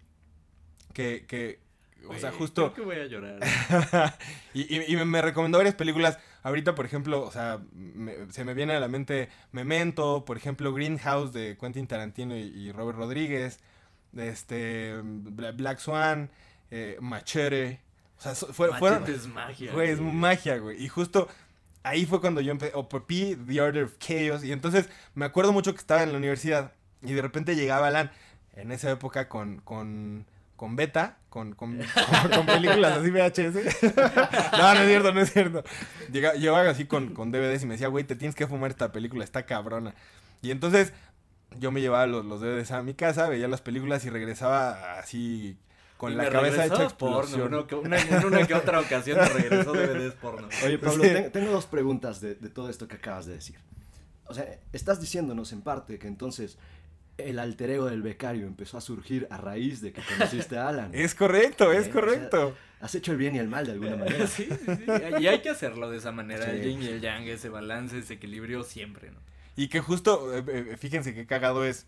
Que, que o sea, justo... Creo que voy a llorar. y, y- me recomendó varias películas. Ahorita, por ejemplo, o sea, me- se me viene a la mente Memento, por ejemplo, Greenhouse de Quentin Tarantino y, y Robert Rodríguez, este, Bla- Black Swan, eh, Machete. O sea, fue- fueron... Es magia. Güey, es magia, güey. Y justo ahí fue cuando yo empecé, o Pi, The Order of Chaos. Y entonces me acuerdo mucho que estaba en la universidad y de repente llegaba Alan en esa época con, con, con beta, con, con, con- con películas así VHS. no, no es cierto, no es cierto. Llega, llegaba así con, con DVDs y me decía, güey, te tienes que fumar esta película, está cabrona. Y entonces yo me llevaba los, los DVDs a mi casa, veía las películas y regresaba así con Y la me cabeza hecha porno, explosión. uno una, en una que otra ocasión me regresó DVDs porno. Oye, Pablo, Sí. ten- tengo dos preguntas de, de todo esto que acabas de decir. O sea, estás diciéndonos en parte que entonces el alter ego del becario empezó a surgir a raíz de que conociste a Alan. Es correcto, es Eh, o sea, correcto. Has hecho el bien y el mal de alguna manera. Sí, sí, sí. Y hay que hacerlo de esa manera, Sí. el yin y el yang, ese balance, ese equilibrio siempre, ¿no? Y que justo, eh, eh, fíjense qué cagado es,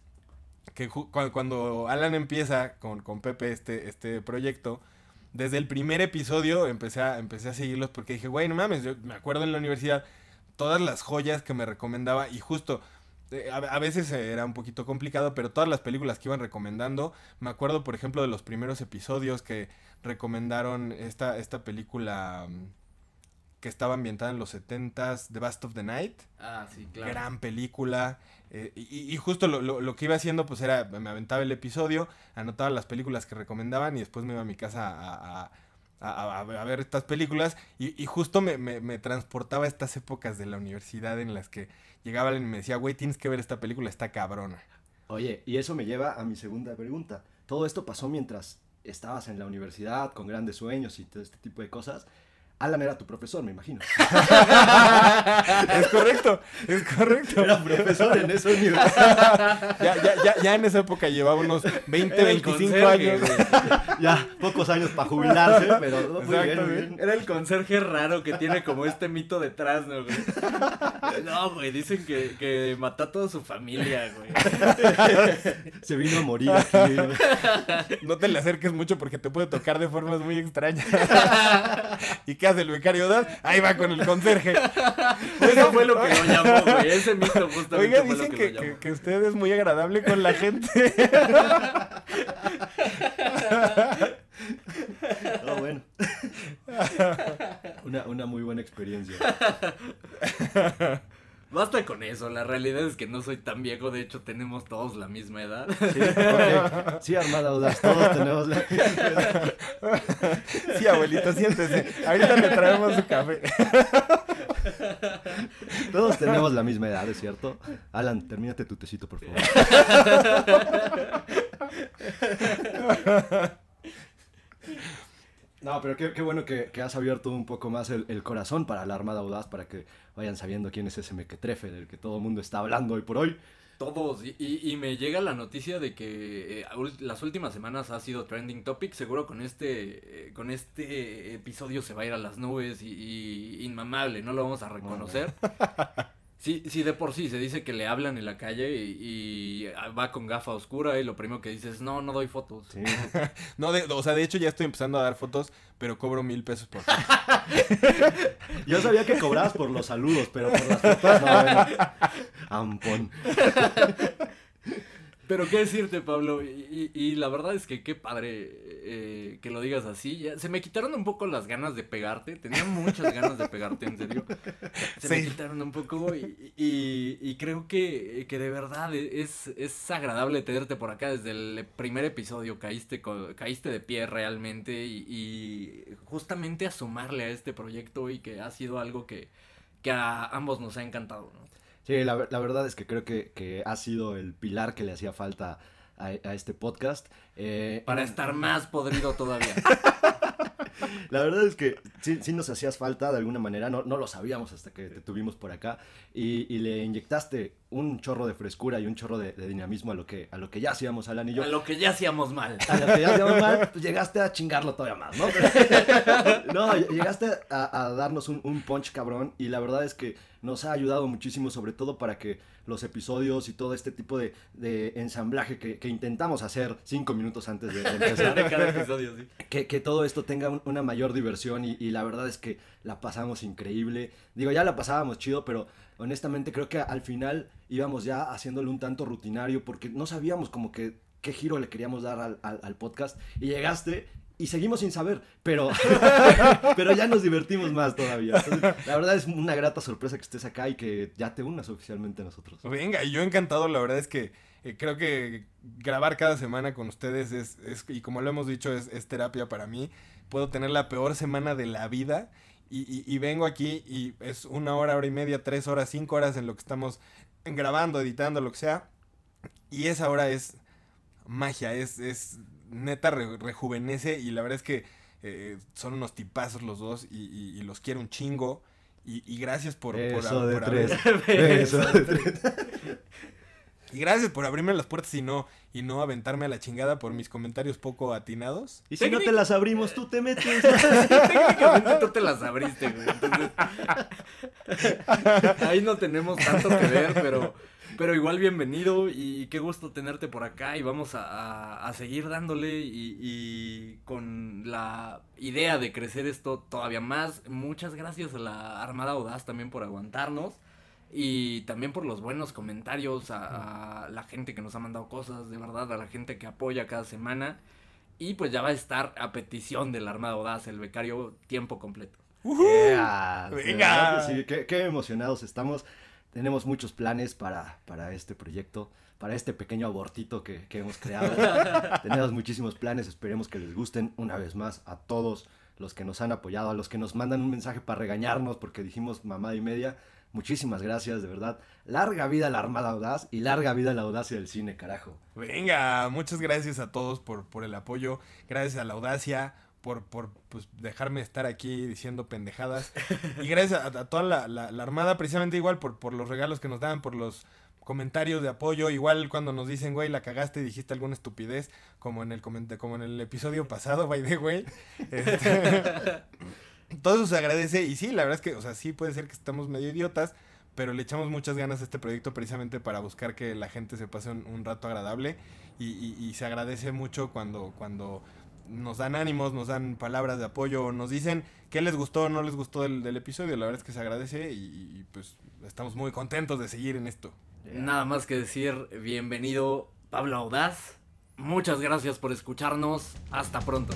que ju- cuando Alan empieza con, con Pepe este, este proyecto, desde el primer episodio empecé a, empecé a seguirlos porque dije, güey, no mames, yo me acuerdo en la universidad todas las joyas que me recomendaba y justo... eh, A, veces era un poquito complicado, pero todas las películas que iban recomendando, me acuerdo por ejemplo de los primeros episodios que recomendaron esta, esta película mm, que estaba ambientada en los 70s, The Best of the Night Ah, sí, claro. gran película. eh, y, y justo lo, lo- lo que iba haciendo, pues era, me aventaba el episodio, anotaba las películas que recomendaban y después me iba a mi casa a, a- a- a- a ver estas películas. Y, y justo me, me- me transportaba a estas épocas de la universidad en las que llegaba alguien y me decía, güey, tienes que ver esta película, está cabrona. Oye, y eso me lleva a mi segunda pregunta. Todo esto pasó mientras estabas en la universidad con grandes sueños y todo este tipo de cosas. Alan era tu profesor, me imagino. es correcto, es correcto. Era profesor en esa universidad. Ya, ya, ya, ya en esa época llevaba unos 20, Era el 25 conserje, años. Ya, pocos años para jubilarse, pero no, muy bien, muy bien. Era el conserje raro que tiene como este mito detrás, ¿no, güey? No, güey, dicen que, que mató a toda su familia, güey. Se vino a morir aquí. No te le acerques mucho porque te puede tocar de formas muy extrañas. ¿Y qué hace el becario Dan? Ahí va con el conserje. Eso fue lo que lo llamó, güey. Ese mito justamente Oiga, fue lo dicen que, que, lo que usted es muy agradable con la gente. No, bueno. Una, una muy buena experiencia. Basta con eso, la realidad es que no soy tan viejo, de hecho tenemos todos la misma edad. Sí, ok. Sí, Armada Audaz, todos tenemos la... Sí, abuelito, siéntese. Ahorita le traemos su café. Todos tenemos la misma edad, ¿es cierto? Alan, termínate tu tecito, por favor. No, pero qué, qué bueno que, que has abierto un poco más el, el corazón para la Armada Audaz, para que vayan sabiendo quién es ese mequetrefe del que todo el mundo está hablando hoy por hoy. Todos, y, y- y me llega la noticia de que eh, las últimas semanas ha sido trending topic, seguro con este, eh, con este episodio se va a ir a las nubes y, y inmamable, no lo vamos a reconocer. Sí, sí, de por sí se dice que le hablan en la calle y, y va con gafa oscura y lo primero que dice es, no, no doy fotos. Sí. No, de- o sea, de hecho ya estoy empezando a dar fotos, pero cobro mil pesos por foto. Yo sabía que cobrabas por los saludos, pero por las fotos no, bueno. Ampón. Pero qué decirte, Pablo, y, y- y la verdad es que qué padre eh, que lo digas así. Ya, se me quitaron un poco las ganas de pegarte, tenía muchas ganas de pegarte, en serio. Se me quitaron un poco y, y- creo que, que de verdad es, es agradable tenerte por acá desde el primer episodio. Caíste, caíste de pie realmente y, y justamente a sumarle a este proyecto y que ha sido algo que, que a ambos nos ha encantado, ¿no? Sí, la, la verdad es que creo que, que ha sido el pilar que le hacía falta a, a este podcast. Eh, Para estar más podrido todavía. La verdad es que sí, sí nos hacías falta de alguna manera, no, no lo sabíamos hasta que te tuvimos por acá y, y le inyectaste un chorro de frescura y un chorro de, de dinamismo a lo, que, a lo que ya hacíamos Alan y yo. A lo que ya hacíamos mal. A lo que ya hacíamos mal, pues llegaste a chingarlo todavía más, ¿no? no, llegaste a, a darnos un, un punch cabrón y la verdad es que nos ha ayudado muchísimo, sobre todo para que los episodios y todo este tipo de, de ensamblaje que, que intentamos hacer cinco minutos antes de, de empezar De cada episodio, sí. que, que todo esto tenga un- una mayor diversión y, y la verdad es que la pasamos increíble. Digo, ya la pasábamos chido, pero honestamente creo que al final íbamos ya haciéndolo un tanto rutinario porque no sabíamos como que qué giro le queríamos dar al, podcast y llegaste y seguimos sin saber, pero, pero ya nos divertimos más todavía. La verdad es una grata sorpresa que estés acá y que ya te unas oficialmente a nosotros. Venga, yo encantado, la verdad es que eh, creo que grabar cada semana con ustedes es, y como lo hemos dicho, es terapia para mí. Puedo tener la peor semana de la vida y, y- y vengo aquí y es una hora, hora y media, tres horas, cinco horas en lo que estamos grabando, editando, lo que sea. Y esa hora es magia, es, es neta re- rejuvenece y la verdad es que eh, son unos tipazos los dos y, y- y los quiero un chingo. Y, y gracias por, por- Eso de por tres. haber- Eso de tres. y gracias por abrirme las puertas y no, y no aventarme a la chingada por mis comentarios poco atinados. Y si no te las abrimos, tú te metes. Técnicamente tú te las abriste, güey. Entonces, ahí no tenemos tanto que ver, pero, pero igual bienvenido y qué gusto tenerte por acá y vamos a, a- a seguir dándole y, y con la idea de crecer esto todavía más. Muchas gracias a la Armada Audaz también por aguantarnos. Y también por los buenos comentarios a, a la gente que nos ha mandado cosas, de verdad, a la gente que apoya cada semana. Y pues ya va a estar a petición de la Armada Audaz, el becario tiempo completo. Yeah, Venga. sí, qué, qué emocionados estamos. Tenemos muchos planes para, para este proyecto, para este pequeño abortito que, que hemos creado. Tenemos muchísimos planes, esperemos que les gusten una vez más a todos los que nos han apoyado, a los que nos mandan un mensaje para regañarnos porque dijimos mamada y media. Muchísimas gracias, de verdad. Larga vida a la Armada Audaz y larga vida a la audacia del cine, carajo. Venga, muchas gracias a todos por, por el apoyo, gracias a la audacia, por, por pues, dejarme estar aquí diciendo pendejadas. Y gracias a, a toda la, la- la armada, precisamente igual por, por los regalos que nos dan, por los comentarios de apoyo, igual cuando nos dicen, güey, la cagaste y dijiste alguna estupidez, como en el como en el episodio pasado, by the way. Este, todo eso se agradece y sí, la verdad es que, o sea, sí puede ser que estamos medio idiotas, pero le echamos muchas ganas a este proyecto precisamente para buscar que la gente se pase un, rato agradable y, se agradece mucho cuando, cuando nos dan ánimos, nos dan palabras de apoyo, nos dicen qué les gustó o no les gustó del, episodio, la verdad es que se agradece y, pues estamos muy contentos de seguir en esto. Nada más que decir, bienvenido Pablo Audaz. Muchas gracias por escucharnos. Hasta pronto.